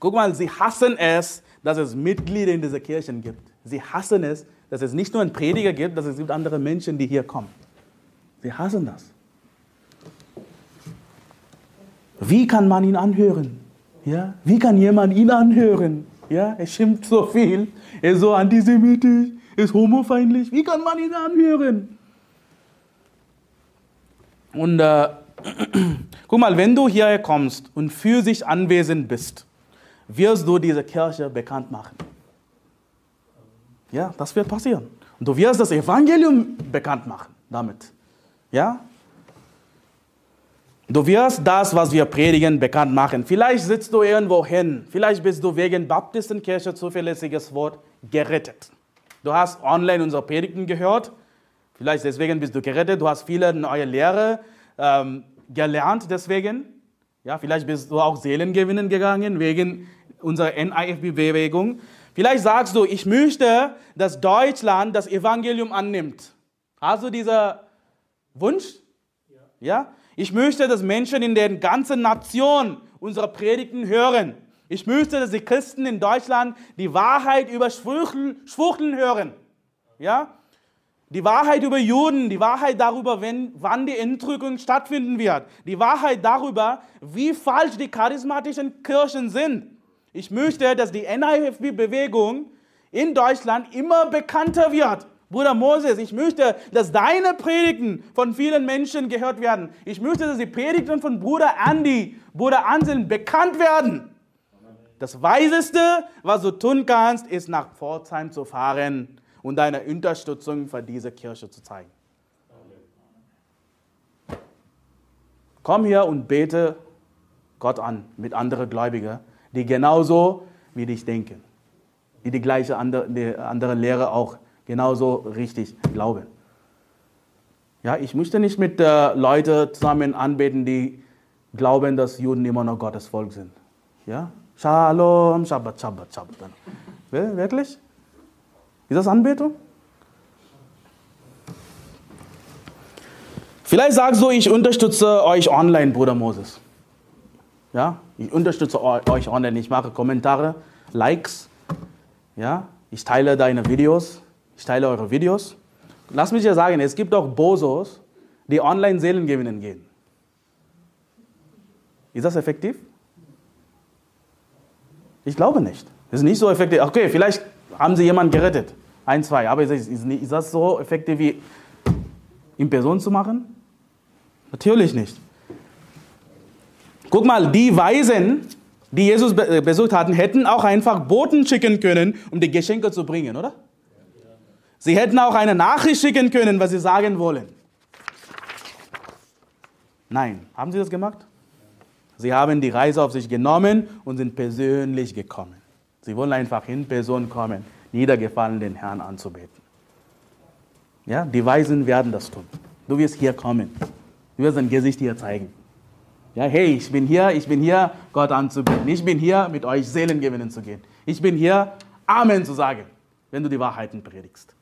Guck mal, sie hassen es, dass es Mitglieder in dieser Kirchen gibt. Sie hassen es, dass es nicht nur einen Prediger gibt, dass es gibt andere Menschen, die hier kommen. Sie hassen das. Wie kann man ihn anhören? Ja? Wie kann jemand ihn anhören? Ja? Er schimpft so viel, er ist so antisemitisch, er ist homofeindlich. Wie kann man ihn anhören? Und äh, Guck mal, wenn du hierher kommst und für sich anwesend bist, wirst du diese Kirche bekannt machen. Ja, das wird passieren. Und du wirst das Evangelium bekannt machen damit. Ja? Du wirst das, was wir predigen, bekannt machen. Vielleicht sitzt du irgendwo hin. Vielleicht bist du wegen Baptistenkirche zuverlässiges Wort gerettet. Du hast online unsere Predigten gehört. Vielleicht deswegen bist du gerettet. Du hast viele neue Lehre ähm, gelernt deswegen. Ja, vielleicht bist du auch Seelen gewinnen gegangen wegen unsere NIFB-Bewegung. Vielleicht sagst du, ich möchte, dass Deutschland das Evangelium annimmt. Hast du diesen Wunsch? Ja. ja? Ich möchte, dass Menschen in der ganzen Nation unsere Predigten hören. Ich möchte, dass die Christen in Deutschland die Wahrheit über Schwuchteln hören. Ja? Die Wahrheit über Juden, die Wahrheit darüber, wenn, wann die Entrückung stattfinden wird. Die Wahrheit darüber, wie falsch die charismatischen Kirchen sind. Ich möchte, dass die NIFB-Bewegung in Deutschland immer bekannter wird. Bruder Moses, ich möchte, dass deine Predigten von vielen Menschen gehört werden. Ich möchte, dass die Predigten von Bruder Andy, Bruder Anselm bekannt werden. Das Weiseste, was du tun kannst, ist nach Pforzheim zu fahren und deine Unterstützung für diese Kirche zu zeigen. Komm hier und bete Gott an mit anderen Gläubigen, die genauso wie dich denken, die die gleiche andere, die andere Lehre auch genauso richtig glauben. Ja, ich möchte nicht mit äh, Leuten zusammen anbeten, die glauben, dass Juden immer noch Gottes Volk sind. Ja? Shalom, Shabbat, Shabbat, Shabbat. Wirklich? Ist das Anbetung? Vielleicht sagst du, ich unterstütze euch online, Bruder Moses. Ja, ich unterstütze euch online. Ich mache Kommentare, Likes. Ja, ich teile deine Videos. Ich teile eure Videos. Lass mich ja sagen, es gibt auch Bosos, die online Seelen gewinnen gehen. Ist das effektiv? Ich glaube nicht. Das ist nicht so effektiv. Okay, vielleicht haben sie jemanden gerettet. Ein, zwei. Aber ist, ist das so effektiv wie in Person zu machen? Natürlich nicht. Guck mal, die Weisen, die Jesus äh, besucht hatten, hätten auch einfach Boten schicken können, um die Geschenke zu bringen, oder? Sie hätten auch eine Nachricht schicken können, was sie sagen wollen. Nein, haben sie das gemacht? Sie haben die Reise auf sich genommen und sind persönlich gekommen. Sie wollen einfach in Person kommen niedergefallen, den Herrn anzubeten. Ja, die Weisen werden das tun. Du wirst hier kommen. Du wirst dein Gesicht hier zeigen. Ja, hey, ich bin hier, ich bin hier, Gott anzubeten. Ich bin hier, mit euch Seelen gewinnen zu gehen. Ich bin hier, Amen zu sagen, wenn du die Wahrheiten predigst.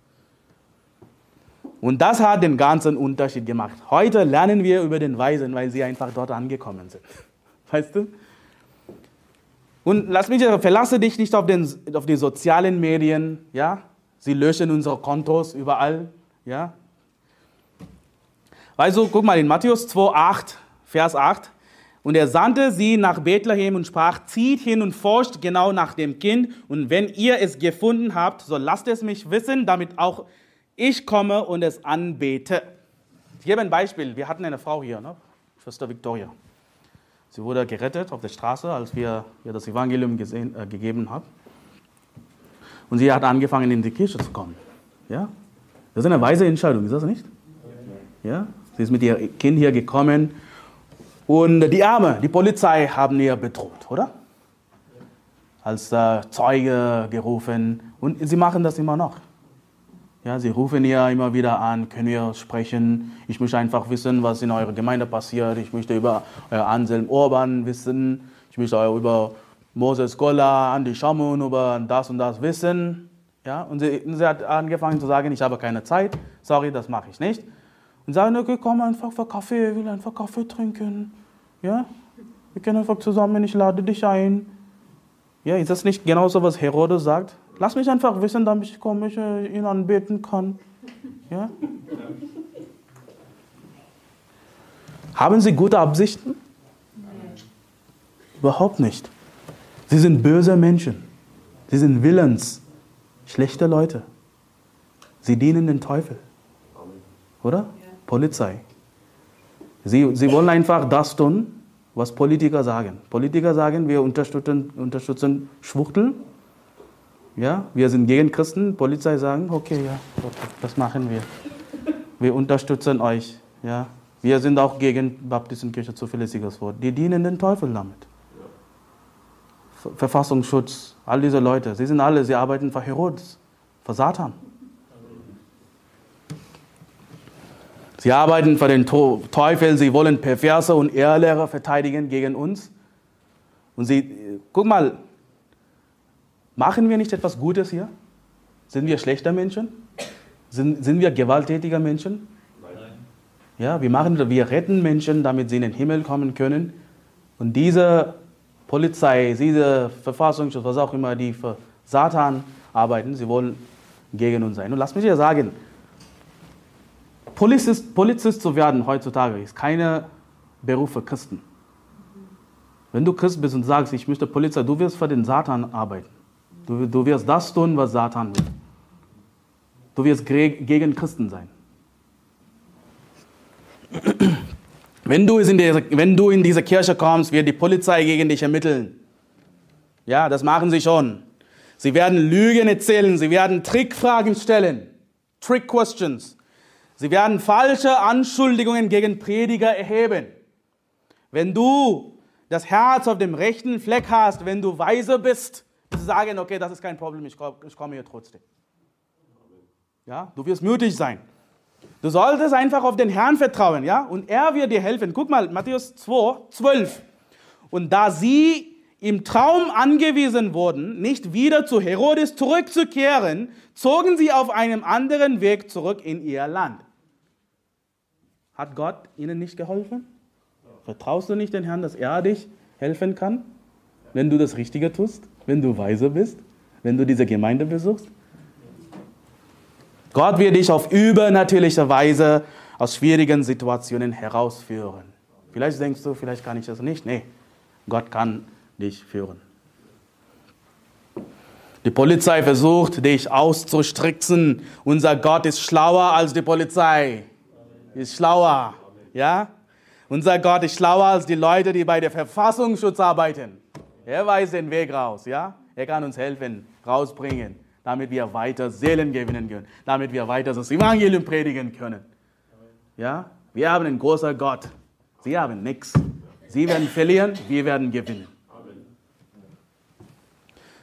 Und das hat den ganzen Unterschied gemacht. Heute lernen wir über den Weisen, weil sie einfach dort angekommen sind. Weißt du? Und lass mich, verlasse dich nicht auf, den, auf die sozialen Medien, ja. Sie löschen unsere Kontos überall, ja. Weißt du, guck mal in Matthäus 2, 8, Vers 8. Und er sandte sie nach Bethlehem und sprach, zieht hin und forscht genau nach dem Kind. Und wenn ihr es gefunden habt, so lasst es mich wissen, damit auch ich komme und es anbete. Ich gebe ein Beispiel. Wir hatten eine Frau hier, ne? Schwester Victoria. Sie wurde gerettet auf der Straße, als wir ihr das Evangelium gesehen, äh, gegeben haben. Und sie hat angefangen, in die Kirche zu kommen. Ja? Das ist eine weise Entscheidung, ist das nicht? Ja? Sie ist mit ihrem Kind hier gekommen und die Arme, die Polizei haben ihr bedroht, oder? Als äh, Zeuge gerufen und sie machen das immer noch. Ja, sie rufen ja immer wieder an, können wir sprechen. Ich möchte einfach wissen, was in eurer Gemeinde passiert. Ich möchte über euer Anselm Orban wissen. Ich möchte über Moses Gola, Andi Schamun, über das und das wissen. Ja, und sie, sie, hat angefangen zu sagen, ich habe keine Zeit. Sorry, das mache ich nicht. Und sagen, okay, komm einfach für Kaffee, ich will einfach Kaffee trinken. Ja, wir können einfach zusammen, ich lade dich ein. Ja, ist das nicht genauso, was Herodes sagt? Lass mich einfach wissen, damit ich komme, ich äh, ihn anbeten kann. Ja? Haben Sie gute Absichten? Nein. Überhaupt nicht. Sie sind böse Menschen. Sie sind Willens. Schlechte Leute. Sie dienen den Teufel. Oder? Ja. Polizei. Sie, sie wollen einfach das tun, was Politiker sagen. Politiker sagen, wir unterstützen, unterstützen Schwuchtel ja, wir sind gegen Christen. Polizei sagen, okay, ja, das machen wir. Wir unterstützen euch. Ja, wir sind auch gegen Baptistenkirche zuverlässiges Wort. Die dienen den Teufel damit. Verfassungsschutz, all diese Leute, sie sind alle, sie arbeiten für Herodes, für Satan. Sie arbeiten für den Teufel, sie wollen Perverse und Ehrlehrer verteidigen gegen uns. Und sie, guck mal, Machen wir nicht etwas Gutes hier? Sind wir schlechter Menschen? Sind, sind wir gewalttätiger Menschen? Nein. Ja, wir, machen, wir retten Menschen, damit sie in den Himmel kommen können. Und diese Polizei, diese Verfassungsschutz, was auch immer, die für Satan arbeiten, sie wollen gegen uns sein. Und lass mich dir sagen, Polizist, Polizist zu werden heutzutage ist keine Beruf für Christen. Wenn du Christ bist und sagst, ich möchte Polizei, du wirst für den Satan arbeiten. Du, du wirst das tun, was Satan will. Du wirst gegen Christen sein. Wenn du, in der, wenn du in diese Kirche kommst, wird die Polizei gegen dich ermitteln. Ja, das machen sie schon. Sie werden Lügen erzählen, sie werden Trickfragen stellen. Trick Questions. Sie werden falsche Anschuldigungen gegen Prediger erheben. Wenn du das Herz auf dem rechten Fleck hast, wenn du weise bist, du sagen, okay, das ist kein Problem, ich komme hier trotzdem. Ja, du wirst mutig sein. Du solltest einfach auf den Herrn vertrauen, ja, und er wird dir helfen. Guck mal, Matthäus 2, 12. Und da sie im Traum angewiesen wurden, nicht wieder zu Herodes zurückzukehren, zogen sie auf einem anderen Weg zurück in ihr Land. Hat Gott ihnen nicht geholfen? Vertraust du nicht den Herrn, dass er dich helfen kann, wenn du das Richtige tust, wenn du weise bist, wenn du diese Gemeinde besuchst? Gott wird dich auf übernatürliche Weise aus schwierigen Situationen herausführen. Vielleicht denkst du, vielleicht kann ich das nicht. Nee, Gott kann dich führen. Die Polizei versucht, dich auszustricksen. Unser Gott ist schlauer als die Polizei. Ist schlauer. Ja? Unser Gott ist schlauer als die Leute, die bei der Verfassungsschutz arbeiten. Er weiß den Weg raus. Ja? Er kann uns helfen, rausbringen damit wir weiter Seelen gewinnen können, damit wir weiter das Evangelium predigen können. Ja, wir haben einen großen Gott. Sie haben nichts. Sie werden verlieren, wir werden gewinnen.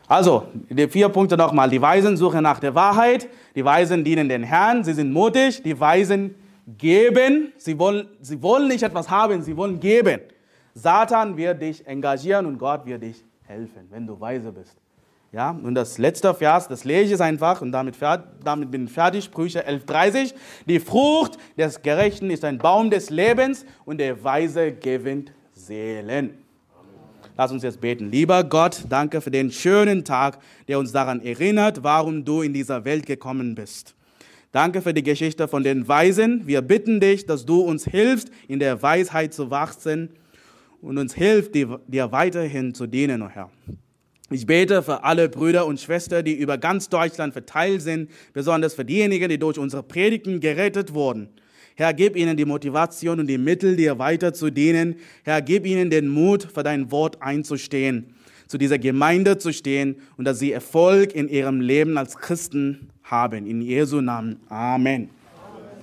Also, die vier Punkte nochmal. Die Weisen suchen nach der Wahrheit, die Weisen dienen den Herrn, sie sind mutig, die Weisen geben, sie wollen, sie wollen nicht etwas haben, sie wollen geben. Satan wird dich engagieren und Gott wird dich helfen, wenn du weise bist. Ja, und das letzte Vers, das lese ich einfach und damit, damit bin ich fertig. Sprüche 11,30. Die Frucht des Gerechten ist ein Baum des Lebens und der Weise gewinnt Seelen. Lass uns jetzt beten. Lieber Gott, danke für den schönen Tag, der uns daran erinnert, warum du in dieser Welt gekommen bist. Danke für die Geschichte von den Weisen. Wir bitten dich, dass du uns hilfst, in der Weisheit zu wachsen und uns hilft, dir weiterhin zu dienen, oh Herr. Ich bete für alle Brüder und Schwestern, die über ganz Deutschland verteilt sind, besonders für diejenigen, die durch unsere Predigten gerettet wurden. Herr, gib ihnen die Motivation und die Mittel, dir weiter zu dienen. Herr, gib ihnen den Mut, für dein Wort einzustehen, zu dieser Gemeinde zu stehen und dass sie Erfolg in ihrem Leben als Christen haben. In Jesu Namen. Amen.